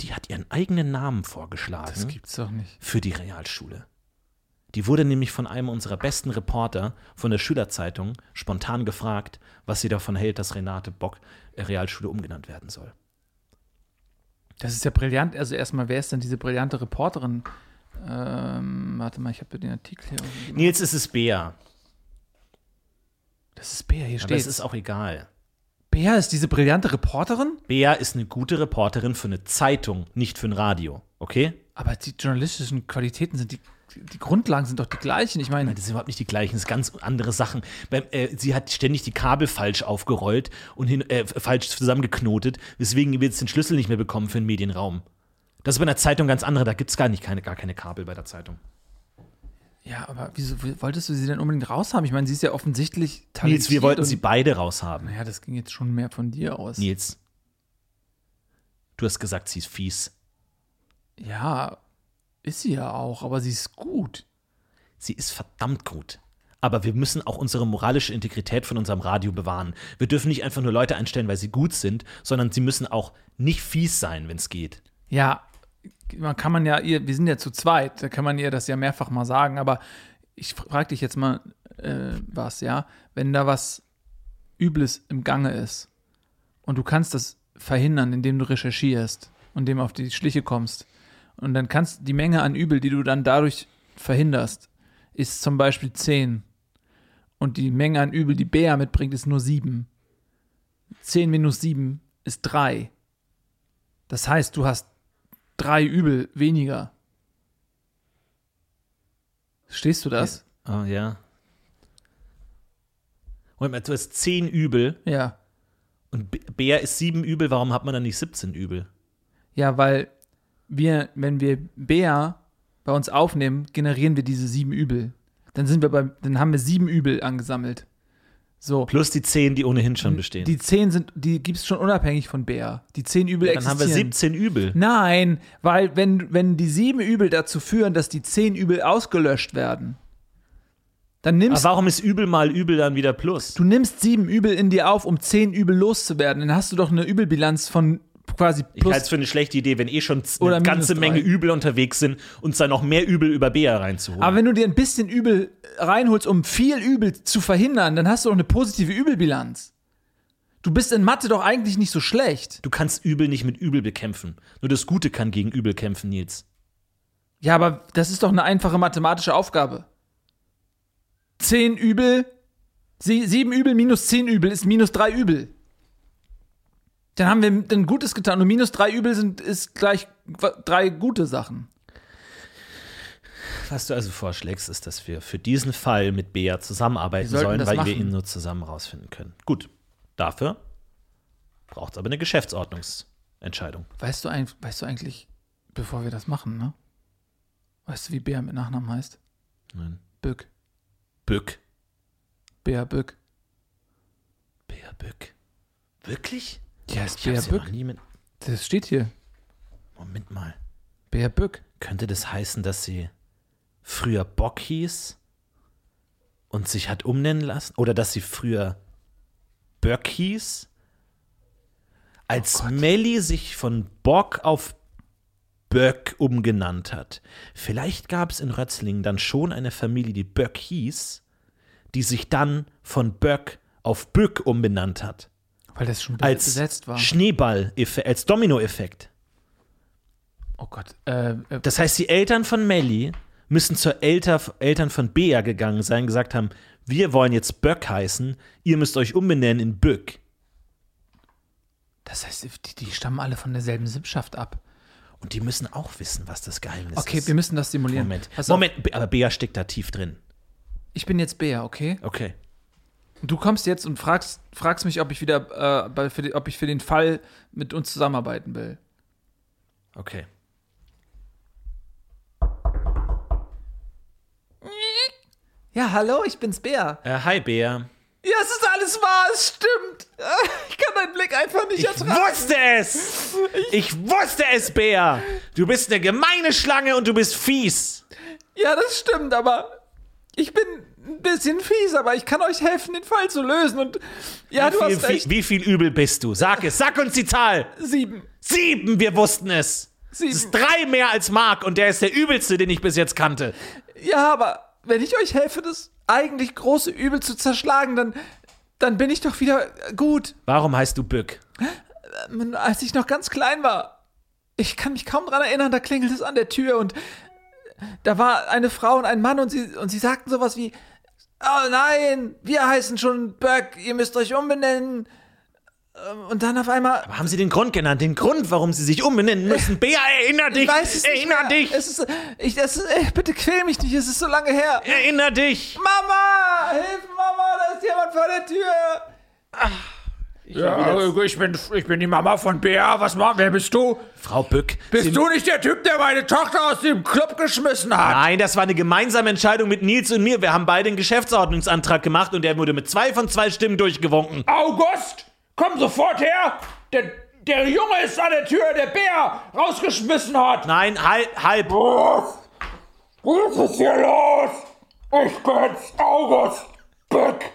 Die hat ihren eigenen Namen vorgeschlagen Das gibt's doch nicht. für die Realschule. Die wurde nämlich von einem unserer besten Reporter von der Schülerzeitung spontan gefragt, was sie davon hält, dass Renate Bock äh, Realschule umgenannt werden soll. Das ist ja brillant. Also erstmal, wer ist denn diese brillante Reporterin? Ähm, warte mal, ich habe den Artikel hier. Nils, es ist Bea, Das ist Bea, hier aber steht. es ist auch egal. Bea ist diese brillante Reporterin? Bea ist eine gute Reporterin für eine Zeitung, nicht für ein Radio, okay? Aber die journalistischen Qualitäten sind die, die Grundlagen sind doch die gleichen. Ich meine, Das sind überhaupt nicht die gleichen, das sind ganz andere Sachen. Beim, äh, sie hat ständig die Kabel falsch aufgerollt und hin, äh, falsch zusammengeknotet, weswegen wir jetzt den Schlüssel nicht mehr bekommen für den Medienraum. Das ist bei einer Zeitung ganz andere, da gibt es gar, nicht, keine, gar keine Kabel bei der Zeitung. Ja, aber wieso wolltest du sie denn unbedingt raushaben? Ich meine, sie ist ja offensichtlich talentiert. Nils, wir wollten sie beide raushaben. Naja, das ging jetzt schon mehr von dir aus. Nils, du hast gesagt, sie ist fies. Ja, ist sie ja auch, aber sie ist gut. Sie ist verdammt gut. Aber wir müssen auch unsere moralische Integrität von unserem Radio bewahren. Wir dürfen nicht einfach nur Leute einstellen, weil sie gut sind, sondern sie müssen auch nicht fies sein, wenn es geht. Ja, man kann man ja ihr, wir sind ja zu zweit, da kann man ihr das ja mehrfach mal sagen, aber ich frage dich jetzt mal äh, was, ja, wenn da was Übles im Gange ist und du kannst das verhindern, indem du recherchierst und dem auf die Schliche kommst und dann kannst die Menge an Übel, die du dann dadurch verhinderst, ist zum Beispiel 10 und die Menge an Übel, die Bea mitbringt, ist nur 7. 10 minus 7 ist 3. Das heißt, du hast drei Übel weniger. Verstehst du das? Oh ja. Moment mal, du hast 10 Übel Ja. und Bär ist 7 Übel, warum hat man dann nicht 17 Übel? Ja, weil wir, wenn wir Bea bei uns aufnehmen, generieren wir diese sieben Übel. Dann sind wir beim, dann haben wir sieben Übel angesammelt. So. Plus die 10, die ohnehin schon bestehen. Die zehn sind, die gibt es schon unabhängig von Bea. Die zehn Übel dann haben wir existieren. 17 Übel. Nein, weil wenn, wenn die sieben Übel dazu führen, dass die zehn Übel ausgelöscht werden, dann Aber nimmst warum ist Übel mal Übel dann wieder Plus? du nimmst sieben Übel in dir auf, um zehn Übel loszuwerden. Dann hast du doch eine Übelbilanz von quasi Ich plus halte es für eine schlechte Idee, wenn eh schon eine ganze. Menge Übel unterwegs sind, uns dann noch mehr Übel über Bär reinzuholen. Aber wenn du dir ein bisschen Übel reinholst, um viel Übel zu verhindern, dann hast du doch eine positive Übelbilanz. Du bist in Mathe doch eigentlich nicht so schlecht. du kannst Übel nicht mit Übel bekämpfen. Nur das Gute kann gegen Übel kämpfen, Nils. Ja, aber das ist doch eine einfache mathematische Aufgabe. Zehn Übel, sie, sieben Übel minus zehn Übel ist minus drei Übel. Dann haben wir ein Gutes getan und minus drei Übel sind, ist gleich drei gute Sachen. Was du also vorschlägst, ist, dass wir für diesen Fall mit Bea zusammenarbeiten Wir sollen, weil wir machen. ihn nur zusammen rausfinden können. Gut. Dafür braucht es aber eine Geschäftsordnungsentscheidung. Weißt du, ein, weißt du eigentlich, bevor wir das machen, ne? Weißt du, wie Bär mit Nachnamen heißt? Nein. Bück. Bück. Bär Bück. Bea Bück. Wirklich? Ja, ist Bär ja Bück. mit. Das steht hier. Moment mal. Bär Bück. Könnte das heißen, dass sie früher Bock hieß und sich hat umnennen lassen? Oder dass sie früher Böck hieß? Als Melli sich von Bock auf Böck umgenannt hat. Vielleicht gab es in Rötzlingen dann schon eine Familie, die Böck hieß, die sich dann von Böck auf Böck umbenannt hat. Weil das schon Als besetzt war. Schneeball-Effekt, als Domino-Effekt. Oh Gott. Äh, äh, Das heißt, die Eltern von Melly müssen zur Elter, Eltern von Bea gegangen sein, gesagt haben, wir wollen jetzt Böck heißen, ihr müsst euch umbenennen in Bück. das heißt, die, die stammen alle von derselben Sippschaft ab. Und die müssen auch wissen, was das Geheimnis Okay, ist. wir müssen das simulieren. Moment, Moment, Be- aber Bea steckt da tief drin. ich bin jetzt Bär, okay? Okay. Du kommst jetzt und fragst, fragst mich, ob ich wieder, äh, bei, für die, ob ich für den Fall mit uns zusammenarbeiten will. Okay. Ja, hallo, ich bin's Bär. Äh, hi, Bea. Ja, es ist alles wahr, es stimmt. Ich kann deinen Blick einfach nicht Ich ertragen. wusste es! Ich wusste es, Bea! Du bist eine gemeine Schlange und du bist fies! Ja, das stimmt, aber ich bin ein bisschen fies, aber ich kann euch helfen, den Fall zu lösen. Und ja, du wie, hast viel, recht. wie viel übel bist du? Sag es, sag uns die Zahl! Sieben. Sieben, wir wussten es! Es ist Sieben. drei mehr als Mark und der ist der übelste, den ich bis jetzt kannte. Ja, aber wenn ich euch helfe, das eigentlich große Übel zu zerschlagen, dann, dann bin ich doch wieder gut. Warum heißt du Bück? Ähm, Als ich noch ganz klein war, ich kann mich kaum dran erinnern, da klingelt es an der Tür und da war eine Frau und ein Mann und sie, und sie sagten sowas wie, oh nein, wir heißen schon Böck, ihr müsst euch umbenennen. Ähm, Und dann auf einmal, Aber haben sie den Grund genannt? Den Grund, warum sie sich umbenennen müssen? Bea, erinner dich! ich weiß es nicht erinner mehr. dich! Es ist, ich, das ist, äh, bitte quäl mich nicht, es ist so lange her. Erinner dich! Mama, hilf Mama, da ist jemand vor der Tür. Ja, ich bin, ich bin die Mama von Bea. Was mach, wer bist du? Frau Bück. Bist Sie- du nicht der Typ, der meine Tochter aus dem Club geschmissen hat? Nein, das war eine gemeinsame Entscheidung mit Nils und mir. Wir haben beide einen Geschäftsordnungsantrag gemacht und der wurde mit zwei von zwei Stimmen durchgewunken. August, komm sofort her! Der, der Junge ist an der Tür, der Bär rausgeschmissen hat. Nein, halb, halb. Was? Was ist hier los? Ich bin's, August Bück.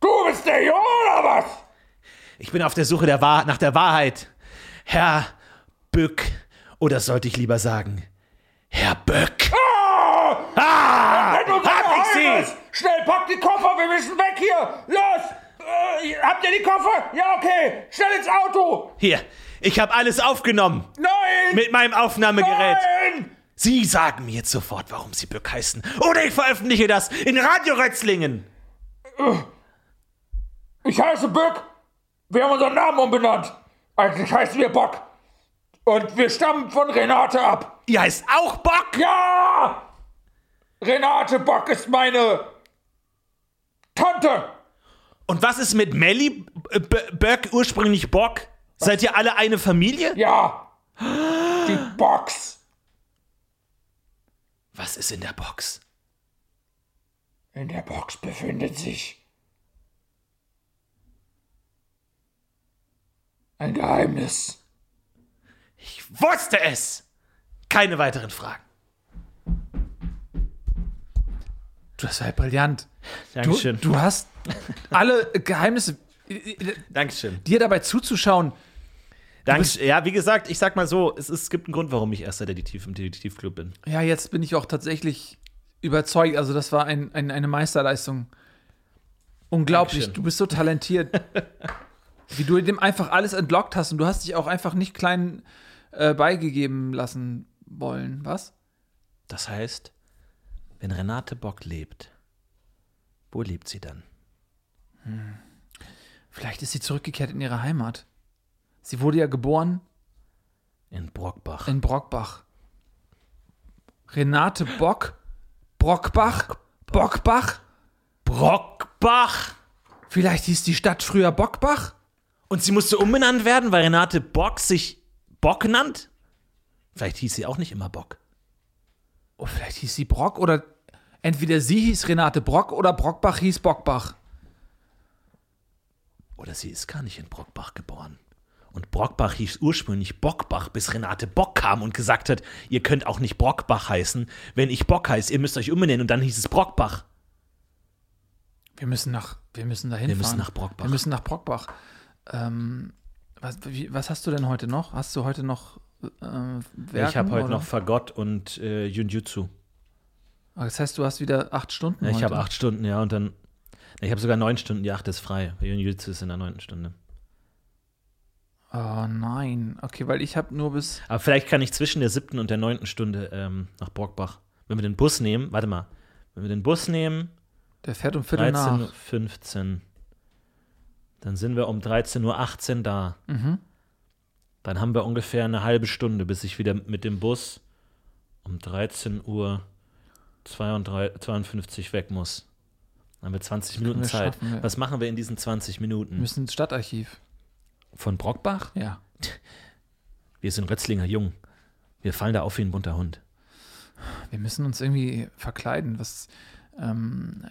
Du bist der Junge oder was? Ich bin auf der Suche der Wahr nach der Wahrheit. Herr Bück Oder sollte ich lieber sagen, Herr Böck? Ah! unser hab ich Geheimnis! Schnell, packt die Koffer, wir müssen weg hier! Los! Äh, habt ihr die Koffer? Ja, okay. Schnell ins Auto! Hier, ich habe alles aufgenommen. Nein! Mit meinem Aufnahmegerät. Nein! Sie sagen mir jetzt sofort, warum Sie Böck heißen. Oder ich veröffentliche das in Radio Rötzlingen. Ich heiße Böck. Wir haben unseren Namen umbenannt. Eigentlich heißen wir Bock. Und wir stammen von Renate ab. Ihr heißt auch Bock? Ja! Renate Bock ist meine Tante. Und was ist mit Melli B- Böck, ursprünglich Bock? Seid ihr alle eine Familie? Ja. Die Box. Was ist in der Box? In der Box befindet sich ein Geheimnis. Ich wusste es! Keine weiteren Fragen. Das war brillant. Du, Dankeschön. du hast alle Geheimnisse. Dankeschön. Dir dabei zuzuschauen, Dankeschön. Ja, wie gesagt, ich sag mal so, es, ist, es gibt einen Grund, warum ich erster Detektiv im Detektivclub bin. Ja, jetzt bin ich auch tatsächlich überzeugt. Also, das war ein, ein, eine Meisterleistung. Unglaublich. Dankeschön. Du bist so talentiert. wie du dem einfach alles entlockt hast und du hast dich auch einfach nicht klein äh, beigegeben lassen wollen. Was? Das heißt, wenn Renate Bock lebt, wo lebt sie dann? Vielleicht ist sie zurückgekehrt in ihre Heimat. Sie wurde ja geboren In Brockbach. in Brockbach. Renate Bock? Brockbach? Bockbach? Brockbach? Vielleicht hieß die Stadt früher Bockbach? Und sie musste umbenannt werden, weil Renate Bock sich Bock nannt? Vielleicht hieß sie auch nicht immer Bock. Oh, vielleicht hieß sie Brock oder entweder sie hieß Renate Brock oder Brockbach hieß Bockbach. Oder sie ist gar nicht in Brockbach geboren. Und Brockbach hieß ursprünglich Bockbach, bis Renate Bock kam und gesagt hat, ihr könnt auch nicht Brockbach heißen, wenn ich Bock heiße, ihr müsst euch umbenennen. Und dann hieß es Brockbach. Wir müssen nach, wir müssen dahin Wir müssen nach Brockbach. Wir müssen nach Brockbach. Ähm, was, wie, was hast du denn heute noch? Hast du heute noch äh, Werken, ich habe heute oder? noch Fagott und äh, Junjutsu. Ah, Das heißt, du hast wieder acht Stunden Ja, ich habe acht Stunden, ja, und dann. Ich habe sogar neun Stunden, die achte ist frei. Junjutsu ist in der neunten Stunde. Oh nein. Okay, weil ich habe nur bis. Aber vielleicht kann ich zwischen der siebten und der neunten Stunde ähm, nach Brockbach. Wenn wir den Bus nehmen, warte mal, wenn wir den Bus nehmen, Der fährt um Viertel 13.15 nach. Uhr, dann sind wir um 13.18 Uhr da. Mhm. Dann haben wir ungefähr eine halbe Stunde, bis ich wieder mit dem Bus um 13 Uhr 32, 52 weg muss. Dann haben wir 20 Minuten wir Zeit. schaffen, ja. Was machen wir in diesen 20 Wir Minuten? müssen ins Stadtarchiv. Von Brockbach? Ja. Wir sind Rötzlinger Jung. Wir fallen da auf wie ein bunter Hund. Wir müssen uns irgendwie verkleiden. Was. Ähm,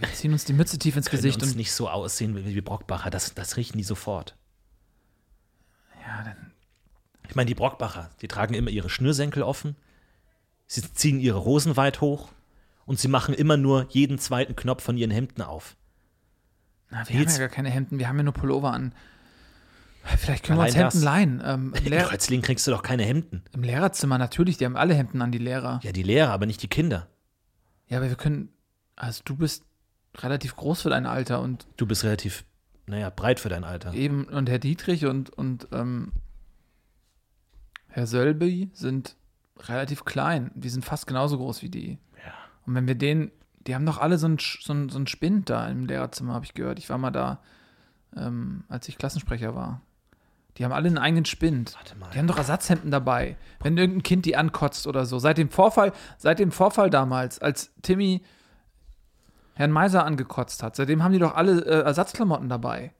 wir ziehen uns die Mütze tief ins Können Gesicht uns und. nicht so aussehen wie, wie Brockbacher. Das, das riechen die sofort. Ja, dann. Ich meine, die Brockbacher, die tragen immer ihre Schnürsenkel offen. Sie ziehen ihre Hosen weit hoch. Und sie machen immer nur jeden zweiten Knopf von ihren Hemden auf. Na, wir Jetzt- haben ja gar keine Hemden, wir haben ja nur Pullover an. Vielleicht können wir uns Allein Hemden das. leihen. Ähm, In Lehr Rötzling kriegst du doch keine Hemden. Im Lehrerzimmer natürlich, die haben alle Hemden an, die Lehrer. Ja, die Lehrer, aber nicht die Kinder. Ja, aber wir können. Also, du bist relativ groß für dein Alter und Du bist relativ, naja, breit für dein Alter. eben, und Herr Dietrich und, und ähm, Herr Sölby sind relativ klein. Die sind fast genauso groß wie die. Ja. Und wenn wir den, die haben doch alle so einen so so ein Spind da im Lehrerzimmer, habe ich gehört. Ich war mal da, ähm, als ich Klassensprecher war. Die haben alle einen eigenen Spind. Warte mal. Die haben doch Ersatzhemden dabei. Wenn irgendein Kind die ankotzt oder so. Seit dem Vorfall, seit dem Vorfall damals, als Timmy Herrn Meiser angekotzt hat, seitdem haben die doch alle äh, Ersatzklamotten dabei.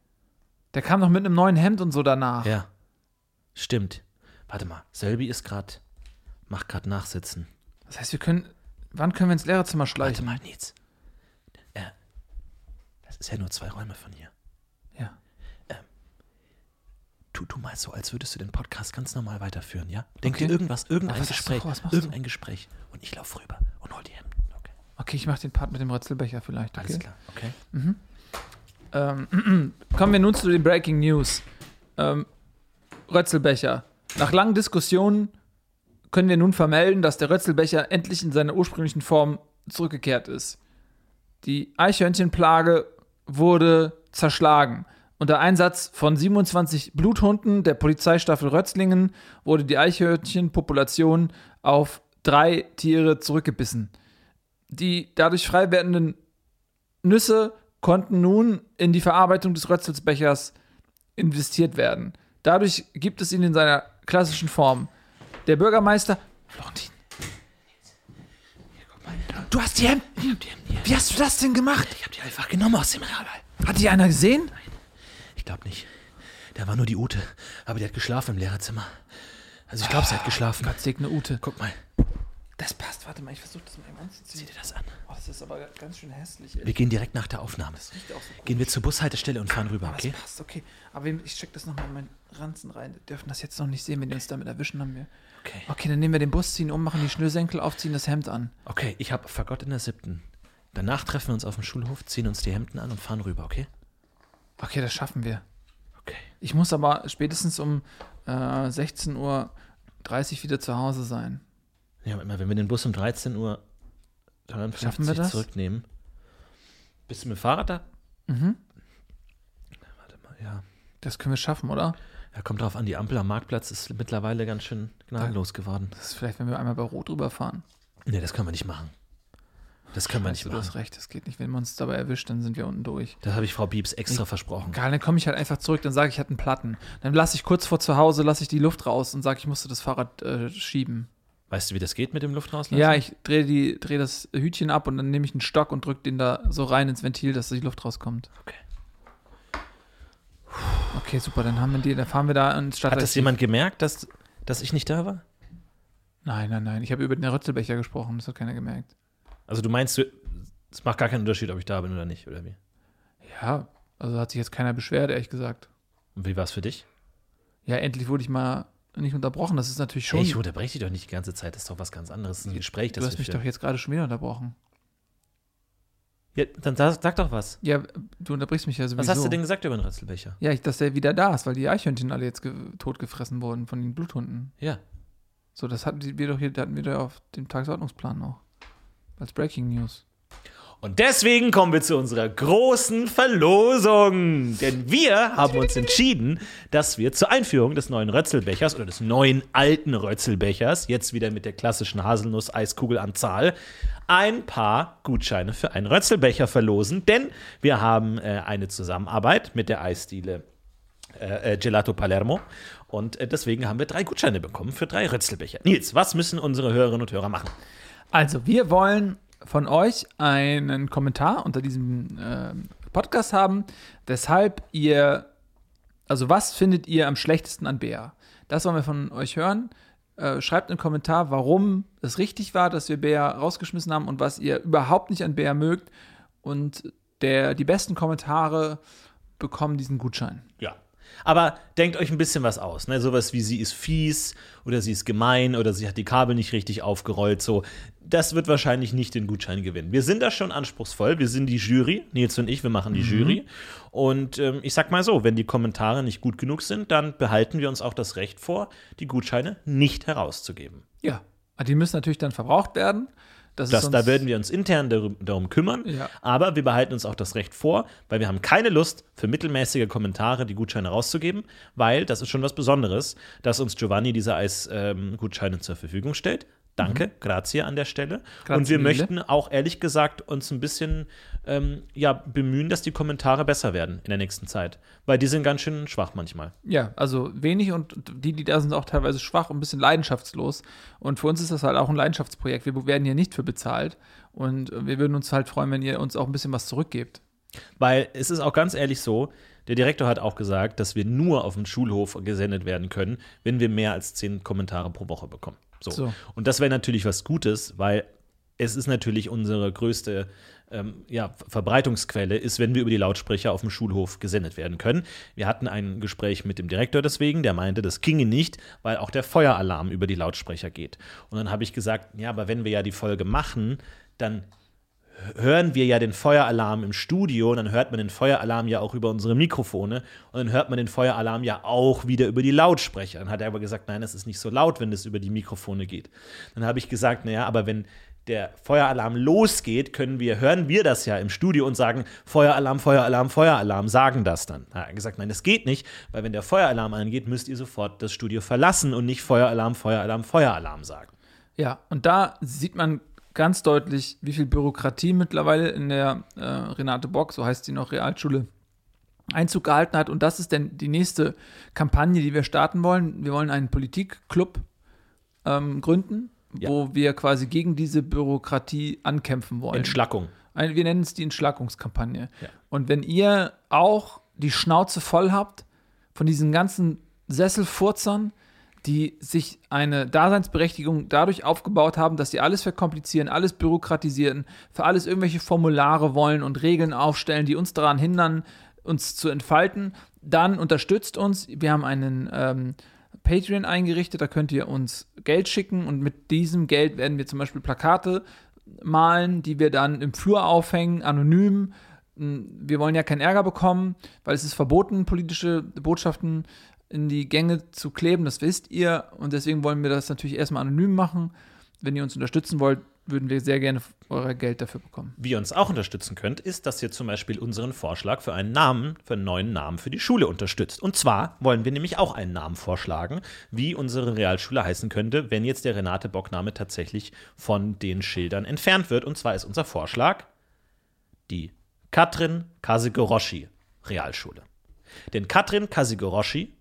Der kam doch mit einem neuen Hemd und so danach. Ja. Stimmt. Warte mal, Selby ist gerade, macht gerade Nachsitzen. Das heißt, wir können, wann können wir ins Lehrerzimmer Warte schleichen? mal, Nils. Äh, das ist ja nur zwei Räume von hier. Ja. Tu du mal so, als würdest du den Podcast ganz normal weiterführen, ja? Denk Okay. dir irgendwas, irgendein Gespräch, irgendein Gespräch. Und ich laufe rüber und hol die Hemden. Okay, ich mache den Part mit dem Rötzelbecher vielleicht. Okay? alles klar. Okay. Ähm, kommen wir nun zu den Breaking News. Ähm, Rötzelbecher. Nach langen Diskussionen können wir nun vermelden, dass der Rötzelbecher endlich in seiner ursprünglichen Form zurückgekehrt ist. Die Eichhörnchenplage wurde zerschlagen. Unter Einsatz von 27 Bluthunden der Polizeistaffel Rötzlingen wurde die Eichhörnchenpopulation auf drei Tiere zurückgebissen. Die dadurch frei werdenden Nüsse konnten nun in die Verarbeitung des Rötzelsbechers investiert werden. Dadurch gibt es ihn in seiner klassischen Form. Der Bürgermeister. Florentin. Du hast die Hemden. Wie hast du das denn gemacht? Ich habe die einfach genommen aus dem Regal. Hat die einer gesehen? Ich glaube nicht. Da war nur die Ute. Aber die hat geschlafen im Lehrerzimmer. Also ich glaube, sie hat geschlafen. Gott segne Ute. Guck mal, Das passt. Warte mal, ich versuche das mal eben anzuziehen. sieh dir das an. Oh, das ist aber ganz schön hässlich. Wir gehen direkt nach der Aufnahme. riecht auch so. Gehen wir zur Bushaltestelle und fahren rüber, Aber okay? Das passt, okay. Aber ich check das nochmal in meinen Ranzen rein. Wir dürfen das jetzt noch nicht sehen, wenn die uns damit erwischen, haben wir. Okay. Okay, dann nehmen wir den Bus, ziehen um, machen die Schnürsenkel auf, ziehen das Hemd an. Okay, ich habe Fagott in der siebten. Danach treffen wir uns auf dem Schulhof, ziehen uns die Hemden an und fahren rüber, okay? Okay, das schaffen wir. Okay. Ich muss aber spätestens um äh, 16.30 Uhr wieder zu Hause sein. Ja, immer, wenn wir den Bus um 13 Uhr Schaffen wir das? zurücknehmen. Bist du mit dem Fahrrad da? Mhm. Warte mal, ja. Das können wir schaffen, oder? Ja, kommt drauf an, die Ampel am Marktplatz ist mittlerweile ganz schön gnadenlos geworden. Das ist vielleicht, wenn wir einmal bei Rot rüberfahren. Nee, das können wir nicht machen. Das können wir nicht Scheiße, du hast machen. recht, das geht nicht. Wenn man uns dabei erwischt, dann sind wir unten durch. Das habe ich Frau Biebs extra versprochen. Geil, dann komme ich halt einfach zurück, dann sage ich, ich hatte einen Platten. Dann lasse ich kurz vor zu Hause, lasse ich die Luft raus und sage, ich musste das Fahrrad äh, schieben. Weißt du, wie das geht mit dem Luftrauslassen? Ja, ich drehe die- drehe das Hütchen ab und dann nehme ich einen Stock und drücke den da so rein ins Ventil, dass die Luft rauskommt. Okay. Okay, super, dann haben wir die, dann fahren wir da ins Hat Stadtarchiv. das jemand gemerkt, dass, dass ich nicht da war? Nein, nein, nein. Ich habe über den Rötzelbecher gesprochen, das hat keiner gemerkt. Also du meinst, es macht gar keinen Unterschied, ob ich da bin oder nicht, oder wie? Ja, also hat sich jetzt keiner beschwert, ehrlich gesagt. Und wie war es für dich? Ja, endlich wurde ich mal nicht unterbrochen. Das ist natürlich schon. Hey, ich unterbreche dich doch nicht die ganze Zeit, das ist doch was ganz anderes. Das ist ein Gespräch, du das hast wir mich führen. doch jetzt gerade schon wieder unterbrochen. Ja, dann sag, sag doch was. Ja, du unterbrichst mich ja sowieso. Was hast du denn gesagt über den Rötzelbecher? Ja, ich, dass der wieder da ist, weil die Eichhörnchen alle jetzt ge totgefressen wurden von den Bluthunden. Ja. So, das hatten wir doch hier, hatten wir doch auf dem Tagesordnungsplan noch. Als Breaking News. Und deswegen kommen wir zu unserer großen Verlosung. Denn wir haben uns entschieden, dass wir zur Einführung des neuen Rötzelbechers oder des neuen alten Rötzelbechers, jetzt wieder mit der klassischen Haselnuss-Eiskugel-Anzahl, ein paar Gutscheine für einen Rötzelbecher verlosen. Denn wir haben äh, eine Zusammenarbeit mit der Eisdiele äh, äh, Gelato Palermo. Und äh, deswegen haben wir drei Gutscheine bekommen für drei Rötzelbecher. Nils, was müssen unsere Hörerinnen und Hörer machen? Also, wir wollen von euch einen Kommentar unter diesem ähm, Podcast haben, weshalb ihr, also was findet ihr am schlechtesten an Bär? Das wollen wir von euch hören. Äh, schreibt einen Kommentar, warum es richtig war, dass wir Bär rausgeschmissen haben und was ihr überhaupt nicht an Bär mögt. Und der, die besten Kommentare bekommen diesen Gutschein. Ja. Aber denkt euch ein bisschen was aus. Ne? Sowas wie sie ist fies oder sie ist gemein oder sie hat die Kabel nicht richtig aufgerollt. So, das wird wahrscheinlich nicht den Gutschein gewinnen. Wir sind da schon anspruchsvoll. Wir sind die Jury. Nils und ich, wir machen die Jury. Und ähm, ich sag mal so, wenn die Kommentare nicht gut genug sind, dann behalten wir uns auch das Recht vor, die Gutscheine nicht herauszugeben. Ja. Die müssen natürlich dann verbraucht werden. Das, Das, da werden wir uns intern darum, darum kümmern. Ja. Aber wir behalten uns auch das Recht vor, weil wir haben keine Lust, für mittelmäßige Kommentare die Gutscheine rauszugeben, weil das ist schon was Besonderes, dass uns Giovanni diese Eis-Gutscheine zur Verfügung stellt. Danke, grazie an der Stelle. Mhm. Grazie Und wir mille. möchten auch ehrlich gesagt uns ein bisschen ähm, ja, bemühen, dass die Kommentare besser werden in der nächsten Zeit. Weil die sind ganz schön schwach manchmal. Ja, also wenig und die, die da sind, auch teilweise schwach und ein bisschen leidenschaftslos. Und für uns ist das halt auch ein Leidenschaftsprojekt. Wir werden hier nicht für bezahlt. Und wir würden uns halt freuen, wenn ihr uns auch ein bisschen was zurückgebt. Weil es ist auch ganz ehrlich so, der Direktor hat auch gesagt, dass wir nur auf dem Schulhof gesendet werden können, wenn wir mehr als zehn Kommentare pro Woche bekommen. So. So. Und das wäre natürlich was Gutes, weil es ist natürlich unsere größte ähm, ja, Verbreitungsquelle, ist, wenn wir über die Lautsprecher auf dem Schulhof gesendet werden können. Wir hatten ein Gespräch mit dem Direktor deswegen, der meinte, das ginge nicht, weil auch der Feueralarm über die Lautsprecher geht. Und dann habe ich gesagt, ja, aber wenn wir ja die Folge machen, dann hören wir ja den Feueralarm im Studio und dann hört man den Feueralarm ja auch über unsere Mikrofone und dann hört man den Feueralarm ja auch wieder über die Lautsprecher. Dann hat er aber gesagt, nein, es ist nicht so laut, wenn es über die Mikrofone geht. Dann habe ich gesagt, naja, aber wenn der Feueralarm losgeht, können wir, hören wir das ja im Studio und sagen, Feueralarm, Feueralarm, Feueralarm, sagen das dann. Da hat er gesagt, nein, das geht nicht, weil wenn der Feueralarm angeht, müsst ihr sofort das Studio verlassen und nicht Feueralarm, Feueralarm, Feueralarm sagen. Ja, und da sieht man ganz deutlich, wie viel Bürokratie mittlerweile in der äh, Renate Bock, so heißt sie noch, Realschule, Einzug gehalten hat. Und das ist denn die nächste Kampagne, die wir starten wollen. Wir wollen einen Politikclub ähm, gründen, Ja. wo wir quasi gegen diese Bürokratie ankämpfen wollen. Entschlackung. Ein- Wir nennen es die Entschlackungskampagne. Ja. Und wenn ihr auch die Schnauze voll habt von diesen ganzen Sesselfurzern, die sich eine Daseinsberechtigung dadurch aufgebaut haben, dass sie alles verkomplizieren, alles bürokratisieren, für alles irgendwelche Formulare wollen und Regeln aufstellen, die uns daran hindern, uns zu entfalten, dann unterstützt uns. Wir haben einen ähm, Patreon eingerichtet, da könnt ihr uns Geld schicken und mit diesem Geld werden wir zum Beispiel Plakate malen, die wir dann im Flur aufhängen, anonym. Wir wollen ja keinen Ärger bekommen, weil es ist verboten, politische Botschaften in die Gänge zu kleben, das wisst ihr. Und deswegen wollen wir das natürlich erstmal anonym machen. Wenn ihr uns unterstützen wollt, würden wir sehr gerne euer Geld dafür bekommen. Wie ihr uns auch unterstützen könnt, ist, dass ihr zum Beispiel unseren Vorschlag für einen Namen, für einen neuen Namen für die Schule unterstützt. Und zwar wollen wir nämlich auch einen Namen vorschlagen, wie unsere Realschule heißen könnte, wenn jetzt der Renate Bock-Name tatsächlich von den Schildern entfernt wird. Und zwar ist unser Vorschlag die Katrin Kasegoroshi Realschule. Denn Katrin Kasegoroshi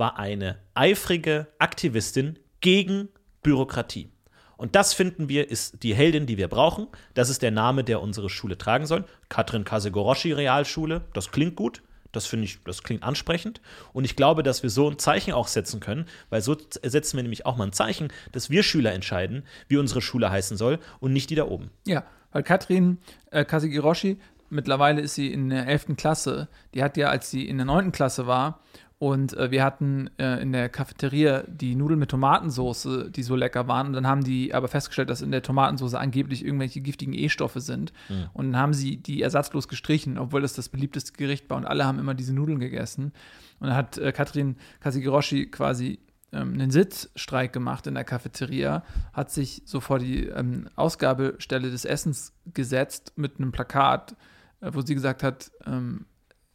war eine eifrige Aktivistin gegen Bürokratie. Und das finden wir, ist die Heldin, die wir brauchen. Das ist der Name, der unsere Schule tragen soll. Katrin Kasegoroshi Realschule. Das klingt gut. Das finde ich, das klingt ansprechend. Und ich glaube, dass wir so ein Zeichen auch setzen können, weil so setzen wir nämlich auch mal ein Zeichen, dass wir Schüler entscheiden, wie unsere Schule heißen soll und nicht die da oben. Ja, weil Katrin äh, Kasegiroshi, mittlerweile ist sie in der 11. Klasse. Die hat ja, als sie in der 9. Klasse war und äh, wir hatten äh, in der Cafeteria die Nudeln mit Tomatensauce, die so lecker waren. Und dann haben die aber festgestellt, dass in der Tomatensauce angeblich irgendwelche giftigen E-Stoffe sind. Und dann haben sie die ersatzlos gestrichen, obwohl das das beliebteste Gericht war. Und alle haben immer diese Nudeln gegessen. Und dann hat äh, Katrin Kasegiroshi quasi ähm, einen Sitzstreik gemacht in der Cafeteria, hat sich so vor die ähm, Ausgabestelle des Essens gesetzt mit einem Plakat, äh, wo sie gesagt hat, ähm,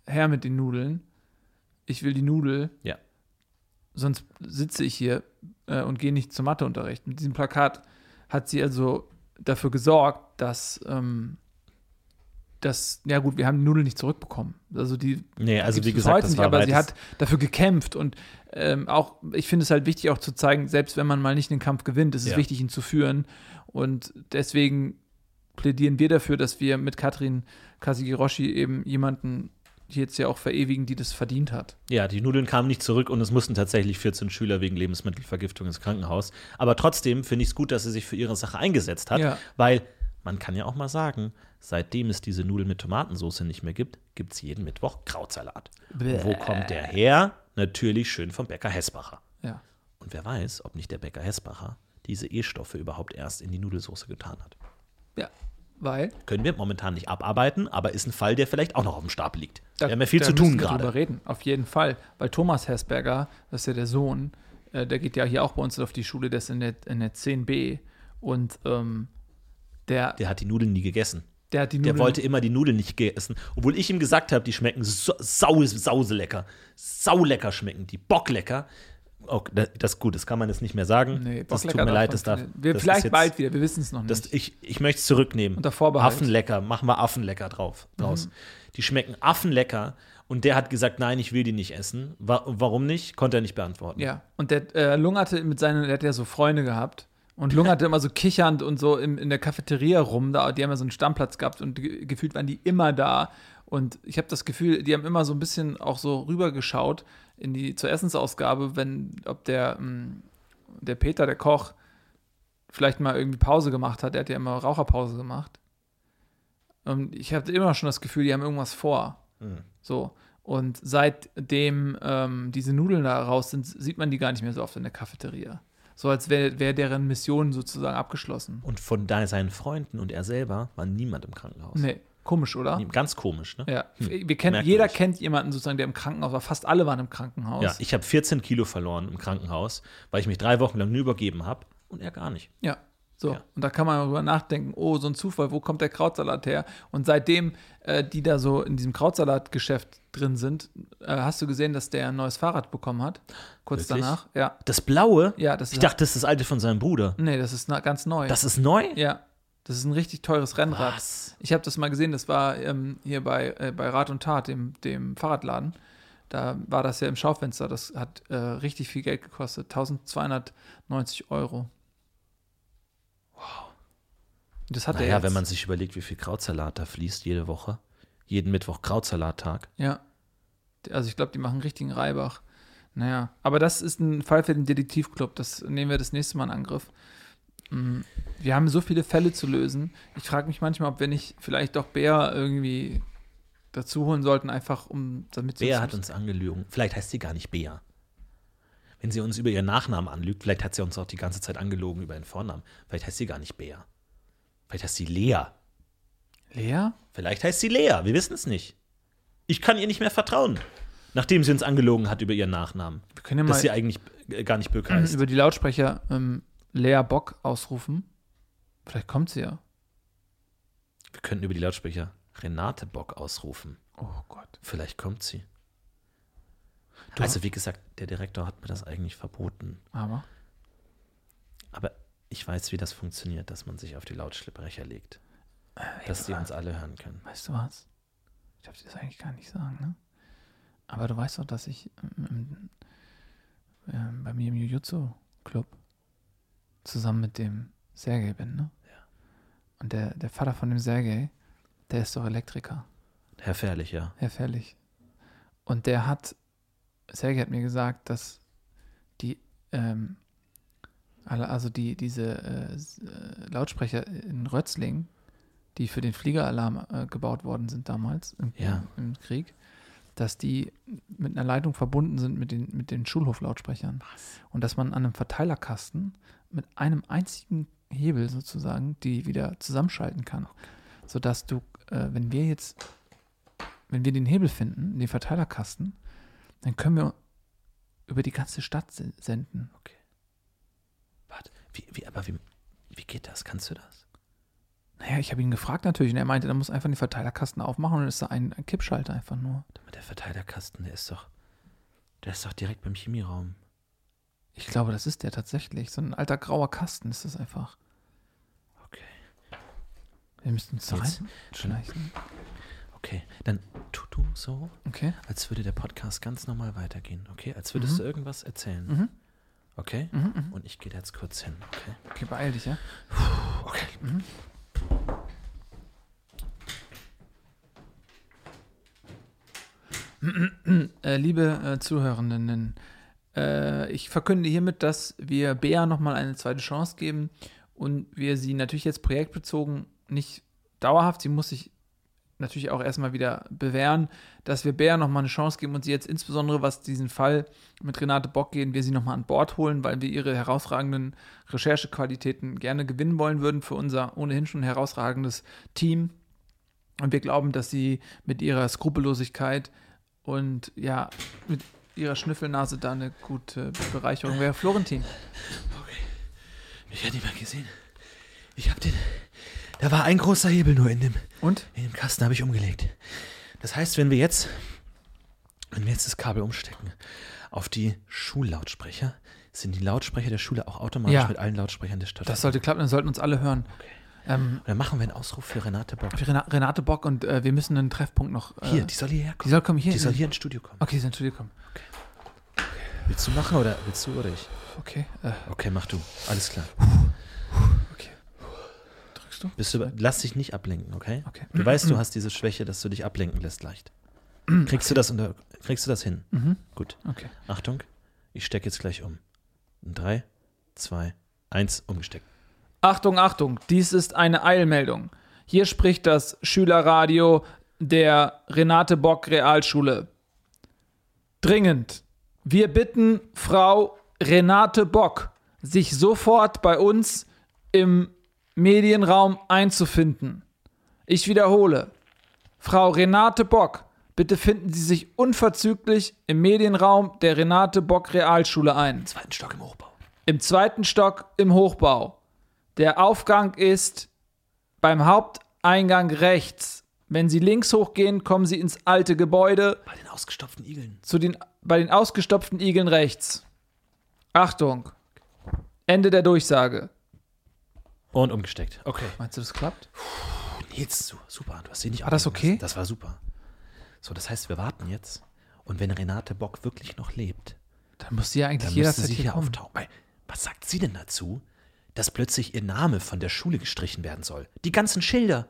her mit den Nudeln, ich will die Nudel, Ja. sonst sitze ich hier äh, und gehe nicht zum Matheunterricht. Mit diesem Plakat hat sie also dafür gesorgt, dass, ähm, dass ja gut, wir haben die Nudeln nicht zurückbekommen. Also die Nee, also wie gesagt, heute nicht, aber sie hat dafür gekämpft und ähm, auch, ich finde es halt wichtig auch zu zeigen, selbst wenn man mal nicht den Kampf gewinnt, ist es Ja. wichtig, ihn zu führen und deswegen plädieren wir dafür, dass wir mit Katrin Kasegiroshi eben jemanden jetzt ja auch verewigen, die das verdient hat. Ja, die Nudeln kamen nicht zurück und es mussten tatsächlich 14 Schüler wegen Lebensmittelvergiftung ins Krankenhaus. Aber trotzdem finde ich es gut, dass sie sich für ihre Sache eingesetzt hat, Ja. weil man kann ja auch mal sagen, seitdem es diese Nudeln mit Tomatensauce nicht mehr gibt, gibt es jeden Mittwoch Krautsalat. Und wo kommt der her? Natürlich schön vom Bäcker Hessbacher. Ja. Und wer weiß, ob nicht der Bäcker Hessbacher diese E-Stoffe überhaupt erst in die Nudelsauce getan hat. Ja. Weil Können wir momentan nicht abarbeiten, aber ist ein Fall, der vielleicht auch noch auf dem Stapel liegt. Da- wir haben ja viel zu tun gerade. drüber reden, auf jeden Fall. Weil Thomas Hessberger, das ist ja der Sohn, äh, der geht ja hier auch bei uns auf die Schule, der ist in der, in der 10b und ähm, der, Der hat die Nudeln nie gegessen. der hat die Der Nudeln, wollte immer die Nudeln nicht essen, obwohl ich ihm gesagt habe, die schmecken so, sau, sauselecker. Saulecker schmecken die, bocklecker. Oh, das ist gut, das kann man jetzt nicht mehr sagen. Nee, das tut mir leid, das darf. nicht. Wir, das vielleicht jetzt- bald wieder, wir wissen es noch nicht. Das, ich ich möchte es zurücknehmen. Unter Vorbehalt. Mhm. Affenlecker, machen wir Affenlecker drauf, draus. Die schmecken Affenlecker und der hat gesagt, nein, ich will die nicht essen. Wa warum nicht? Konnte er nicht beantworten. ja, und der äh, lungerte mit seinen, der hat ja so Freunde gehabt und lungerte immer so kichernd und so im, in der Cafeteria rum. Da, die haben ja so einen Stammplatz gehabt und ge gefühlt waren die immer da. Und ich habe das Gefühl, die haben immer so ein bisschen auch so rübergeschaut in die zur Essensausgabe, wenn, ob der, mh, der Peter, der Koch, vielleicht mal irgendwie Pause gemacht hat. Der hat ja immer Raucherpause gemacht. Und ich hatte immer schon das Gefühl, die haben irgendwas vor. So. Und seitdem ähm, diese Nudeln da raus sind, sieht man die gar nicht mehr so oft in der Cafeteria. So als wäre wär deren Mission sozusagen abgeschlossen. Und von da seinen Freunden und er selber war niemand im Krankenhaus. Nee, komisch, oder? Nie- Ganz komisch, ne? Ja, Hm, wir kennen, jeder kennt jemanden sozusagen, der im Krankenhaus war. Fast alle waren im Krankenhaus. Ja, ich habe 14 Kilo verloren im Krankenhaus, weil ich mich drei Wochen lang nur übergeben habe und er gar nicht. Ja. So, Ja. und da kann man darüber nachdenken, oh, so ein Zufall, wo kommt der Krautsalat her? Und seitdem äh, die da so in diesem Krautsalatgeschäft drin sind, äh, hast du gesehen, dass der ein neues Fahrrad bekommen hat? Kurz Wirklich? danach. Ja. Das Blaue? Ja, das Ich ist. dachte, das ist das alte von seinem Bruder. nee, das ist ganz neu. Das ist neu? ja. Das ist ein richtig teures Rennrad. Was? Ich habe das mal gesehen, das war ähm, hier bei, äh, bei Rat und Tat, dem, dem Fahrradladen. Da war das ja im Schaufenster. Das hat äh, richtig viel Geld gekostet. 1290 Euro. Wow. Das hat er Naja, jetzt. wenn man sich überlegt, wie viel Krautsalat da fließt jede Woche. Jeden Mittwoch Krautsalattag. Ja. Also ich glaube, die machen richtigen Reibach. Naja, aber das ist ein Fall für den Detektivclub. Das nehmen wir das nächste Mal in Angriff. Mm, Wir haben so viele Fälle zu lösen. Ich frage mich manchmal, ob wir nicht vielleicht doch Bär irgendwie dazu holen sollten, einfach um damit sie Bea hat uns angelogen. Vielleicht heißt sie gar nicht Bea. Wenn sie uns über ihren Nachnamen anlügt, vielleicht hat sie uns auch die ganze Zeit angelogen über ihren Vornamen. Vielleicht heißt sie gar nicht Bea. Vielleicht heißt sie Lea. Lea? Vielleicht heißt sie Lea. Wir wissen es nicht. Ich kann ihr nicht mehr vertrauen. Nachdem sie uns angelogen hat über ihren Nachnamen. Wir können ja Dass mal sie eigentlich äh, gar nicht Böck heißt. über die Lautsprecher ähm, Lea Bock ausrufen. Vielleicht kommt sie ja. Wir könnten über die Lautsprecher Renate Bock ausrufen. Oh Gott. Vielleicht kommt sie. Du- Also, wie gesagt, der Direktor hat mir das eigentlich verboten. Aber Aber ich weiß, wie das funktioniert, dass man sich auf die Lautsprecher legt. Dass die uns alle hören können. weißt du was? Ich darf dir das eigentlich gar nicht sagen, ne? Aber du weißt doch, dass ich ähm, ähm, bei mir im Jiu-Jitsu-Club zusammen mit dem Sergei bin, ne? Ja. Und der, der Vater von dem Sergei, der ist doch Elektriker. Herr Fährlich, ja. Herr Fährlich. Und der hat, Sergei hat mir gesagt, dass die, ähm, also die, diese äh, äh, Lautsprecher in Rötzling, die für den Fliegeralarm äh, gebaut worden sind damals im, Ja. im Krieg, dass die mit einer Leitung verbunden sind mit den, mit den Schulhoflautsprechern. Und dass man an einem Verteilerkasten mit einem einzigen Hebel sozusagen die wieder zusammenschalten kann. Sodass du, äh, wenn wir jetzt wenn wir den Hebel finden, den Verteilerkasten, dann können wir über die ganze Stadt se- senden. Warte, wie, wie, aber wie, wie geht das? Kannst du das? Naja, ich habe ihn gefragt natürlich und er meinte, da muss einfach den Verteilerkasten aufmachen und dann ist da ein, ein Kippschalter einfach nur. Der Verteilerkasten, der ist doch, der ist doch direkt beim Chemieraum. Ich glaube, das ist der tatsächlich. So ein alter grauer Kasten ist das einfach. Okay. Wir müssten uns da Jetzt- reinschleichen. Okay, dann tu du so, Okay. als würde der Podcast ganz normal weitergehen, okay? Als würdest du irgendwas erzählen. Mhm. Okay? Mhm, mhm. Und ich gehe da jetzt kurz hin, okay? Okay, beeil dich, ja? Okay. Äh, liebe äh, Zuhörenden, äh, ich verkünde hiermit, dass wir Bea nochmal eine zweite Chance geben und wir sie natürlich jetzt projektbezogen nicht dauerhaft, sie muss sich natürlich auch erstmal wieder bewähren, dass wir Bea nochmal eine Chance geben und sie jetzt insbesondere, was diesen Fall mit Renate Bock gehen, wir sie nochmal an Bord holen, weil wir ihre herausragenden Recherchequalitäten gerne gewinnen wollen würden für unser ohnehin schon herausragendes Team. Und wir glauben, dass sie mit ihrer Skrupellosigkeit und ja, mit ihrer Schnüffelnase da eine gute Bereicherung wäre. Florentin. Ich hätte ihn mal gesehen. Ich hab den. Da war ein großer Hebel nur in dem, Und? in dem Kasten, habe ich umgelegt. Das heißt, wenn wir jetzt, wenn wir jetzt das Kabel umstecken auf die Schullautsprecher, sind die Lautsprecher der Schule auch automatisch Ja. mit allen Lautsprechern der Stadt. Das sollte klappen, dann sollten uns alle hören. Ähm, Dann machen wir einen Ausruf für Renate Bock. für Rena- Renate Bock und äh, wir müssen einen Treffpunkt noch. Äh, Hier, die soll hierher die kommen. soll kommen hier. Die soll hier ins Studio kommen. Okay, sie Studio kommen. Willst du machen oder willst du oder ich? Okay. Äh, Okay, mach du. Alles klar. okay. Drückst du? Bist du, lass dich nicht ablenken, okay? Okay. Du weißt, du hast diese Schwäche, dass du dich ablenken lässt leicht. Kriegst du das unter, kriegst du das hin? Mhm. Gut. Okay. Achtung, ich stecke jetzt gleich um. In drei, zwei, eins, umgesteckt. Achtung, Achtung, dies ist eine Eilmeldung. Hier spricht das Schülerradio der Renate Bock Realschule. Dringend. Wir bitten Frau Renate Bock, sich sofort bei uns im Medienraum einzufinden. Ich wiederhole. Frau Renate Bock, bitte finden Sie sich unverzüglich im Medienraum der Renate Bock Realschule ein. Zweiten Stock im Hochbau. Im zweiten Stock im Hochbau. Der Aufgang ist beim Haupteingang rechts. Wenn Sie links hochgehen, kommen Sie ins alte Gebäude Bei den ausgestopften Igeln. zu den, bei den ausgestopften Igeln rechts. Achtung. Ende der Durchsage. Und umgesteckt. Okay. Meinst du, das klappt? Jetzt su- super. Du hast sie nicht War das ablenken okay? lassen. Das war super. So, das heißt, wir warten jetzt. Und wenn Renate Bock wirklich noch lebt, Dann muss sie ja eigentlich dann jederzeit sie hier auftauchen. Was sagt sie denn dazu, dass plötzlich ihr Name von der Schule gestrichen werden soll? Die ganzen Schilder.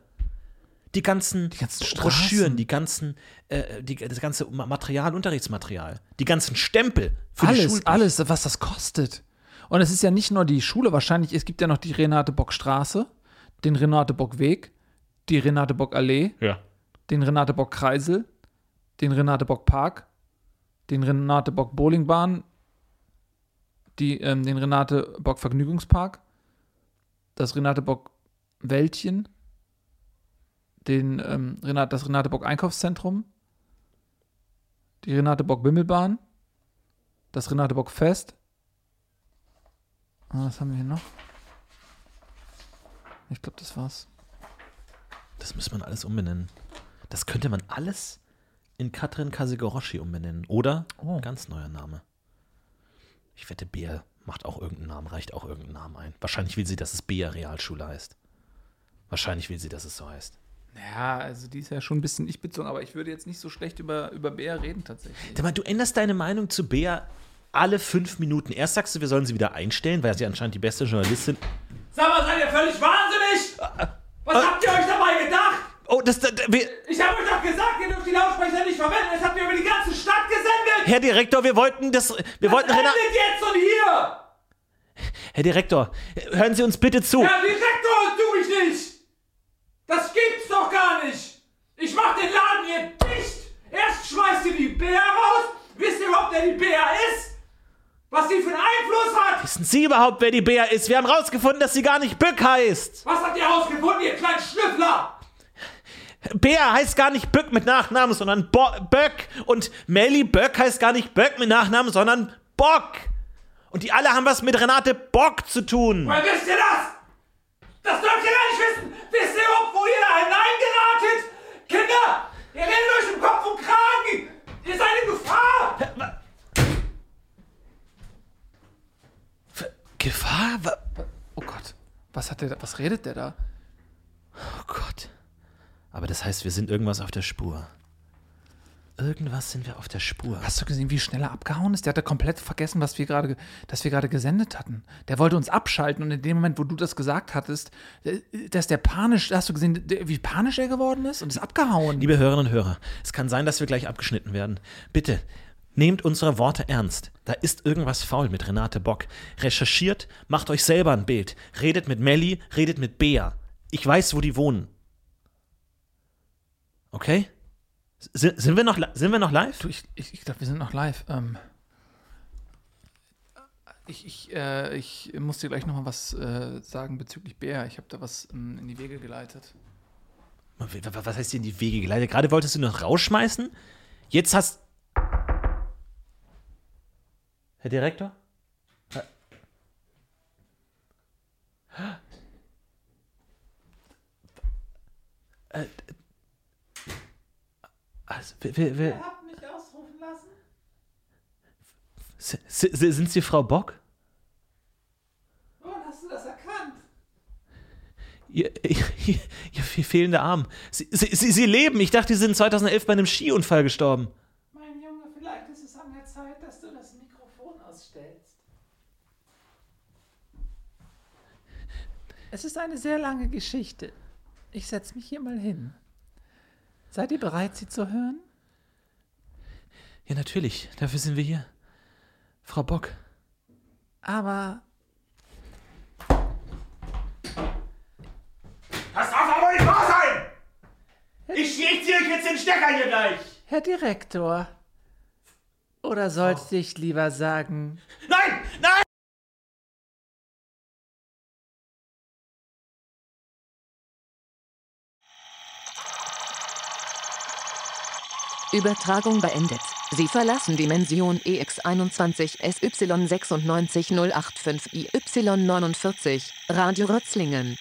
Die ganzen, die ganzen Broschüren, die ganzen, äh, die, das ganze Ma- Material, Unterrichtsmaterial, die ganzen Stempel für die Alles, Schulpflicht. alles, was das kostet. Und es ist ja nicht nur die Schule, wahrscheinlich, es gibt ja noch die Renate Bock Straße, den Renate Bock Weg, die Renate Bock Allee, Ja. den Renate Bock Kreisel, den Renate Bock Park, den Renate Bock Bowlingbahn, die, ähm, den Renate Bock Vergnügungspark, das Renate Bock Wäldchen, den, ähm, Renate, das Renate Bock Einkaufszentrum, die Renate Bock Bimmelbahn, das Renate Bock Fest. Ah, was haben wir hier noch? Ich glaube, das war's. Das müsste man alles umbenennen. Das könnte man alles in Katrin Kasegoroshi umbenennen. Oder Oh. ganz neuer Name. Ich wette, Bea macht auch irgendeinen Namen, reicht auch irgendeinen Namen ein. Wahrscheinlich will sie, dass es Bea Realschule heißt. Wahrscheinlich will sie, dass es so heißt. Ja, also die ist ja schon ein bisschen ich bezogen, aber ich würde jetzt nicht so schlecht über, über Bär reden tatsächlich. Mal, du änderst deine Meinung zu Bea alle fünf Minuten. Erst sagst du, wir sollen sie wieder einstellen, weil sie anscheinend die beste Journalistin. Sag mal, seid ihr völlig wahnsinnig? Was habt ihr euch dabei gedacht? Oh, das, das, wir, Ich habe euch doch gesagt, ihr dürft die Lautsprecher nicht verwenden. Das habt ihr über die ganze Stadt gesendet. Herr Direktor, wir wollten das. Wir wollten Was Renate. endet jetzt und hier? Herr Direktor, hören Sie uns bitte zu. Herr Direktor, tu mich nicht! Das gibt's doch gar nicht! Ich mach den Laden hier dicht! Erst schmeißt ihr die Bär raus! Wisst ihr überhaupt, wer die Bär ist? Was sie für einen Einfluss hat? Wissen Sie überhaupt, wer die Bea ist? Wir haben rausgefunden, dass sie gar nicht Bück heißt. Was habt ihr rausgefunden, ihr kleinen Schnüffler? Bea heißt gar nicht Bück mit Nachnamen, sondern Bo Böck. Und Melly Böck heißt gar nicht Böck mit Nachnamen, sondern Bock. Und die alle haben was mit Renate Bock zu tun. Woher wisst ihr das? Das dürft ihr gar nicht wissen! Wisst ihr wo ihr da hineingeratet? Kinder, ihr redet euch im Kopf und Kragen! Ihr seid in Gefahr! Gefahr? Oh Gott, was hat der, da- was redet der da? Oh Gott. Aber das heißt, wir sind irgendwas auf der Spur. Irgendwas sind wir auf der Spur. Hast du gesehen, wie schnell er abgehauen ist? Der hatte komplett vergessen, was wir gerade, dass wir gerade gesendet hatten. Der wollte uns abschalten und in dem Moment, wo du das gesagt hattest, äh, dass der panisch, hast du gesehen, wie panisch er geworden ist und ist abgehauen. Liebe Hörerinnen und Hörer, es kann sein, dass wir gleich abgeschnitten werden. Bitte, nehmt unsere Worte ernst. Da ist irgendwas faul mit Renate Bock. Recherchiert, macht euch selber ein Bild. Redet mit Melli, redet mit Bea. Ich weiß, wo die wohnen. Okay? Sind, sind, wir, noch, sind wir noch live? Du, ich, ich, ich glaube, wir sind noch live. Ähm, ich, ich, äh, ich muss dir gleich noch mal was äh, sagen bezüglich Bär. Ich habe da was ähm, in die Wege geleitet. Was heißt hier in die Wege geleitet? Gerade wolltest du noch rausschmeißen? Jetzt hast. Herr Direktor? Äh, also, wer, wer, wer, Habt mich ausrufen lassen? Sind Sie Frau Bock? Woran hast du das erkannt? Ihr, ihr, ihr fehlender Arm. Sie, Sie, Sie, Sie leben. Ich dachte, Sie sind 2011 bei einem Skiunfall gestorben. Mein Junge, vielleicht ist es an der Zeit, dass du das Mikrofon ausstellst. Es ist eine sehr lange Geschichte. Ich setze mich hier mal hin. Seid ihr bereit, sie zu hören? Ja, natürlich. Dafür sind wir hier. Frau Bock. Aber Das darf aber nicht wahr sein! Ich, ich ziehe euch jetzt den Stecker hier gleich! Herr Direktor, oder sollte ich lieber sagen! Nein! Übertragung beendet. Sie verlassen Dimension E EX21 SY96085 IY49 Radio Rötzlingen.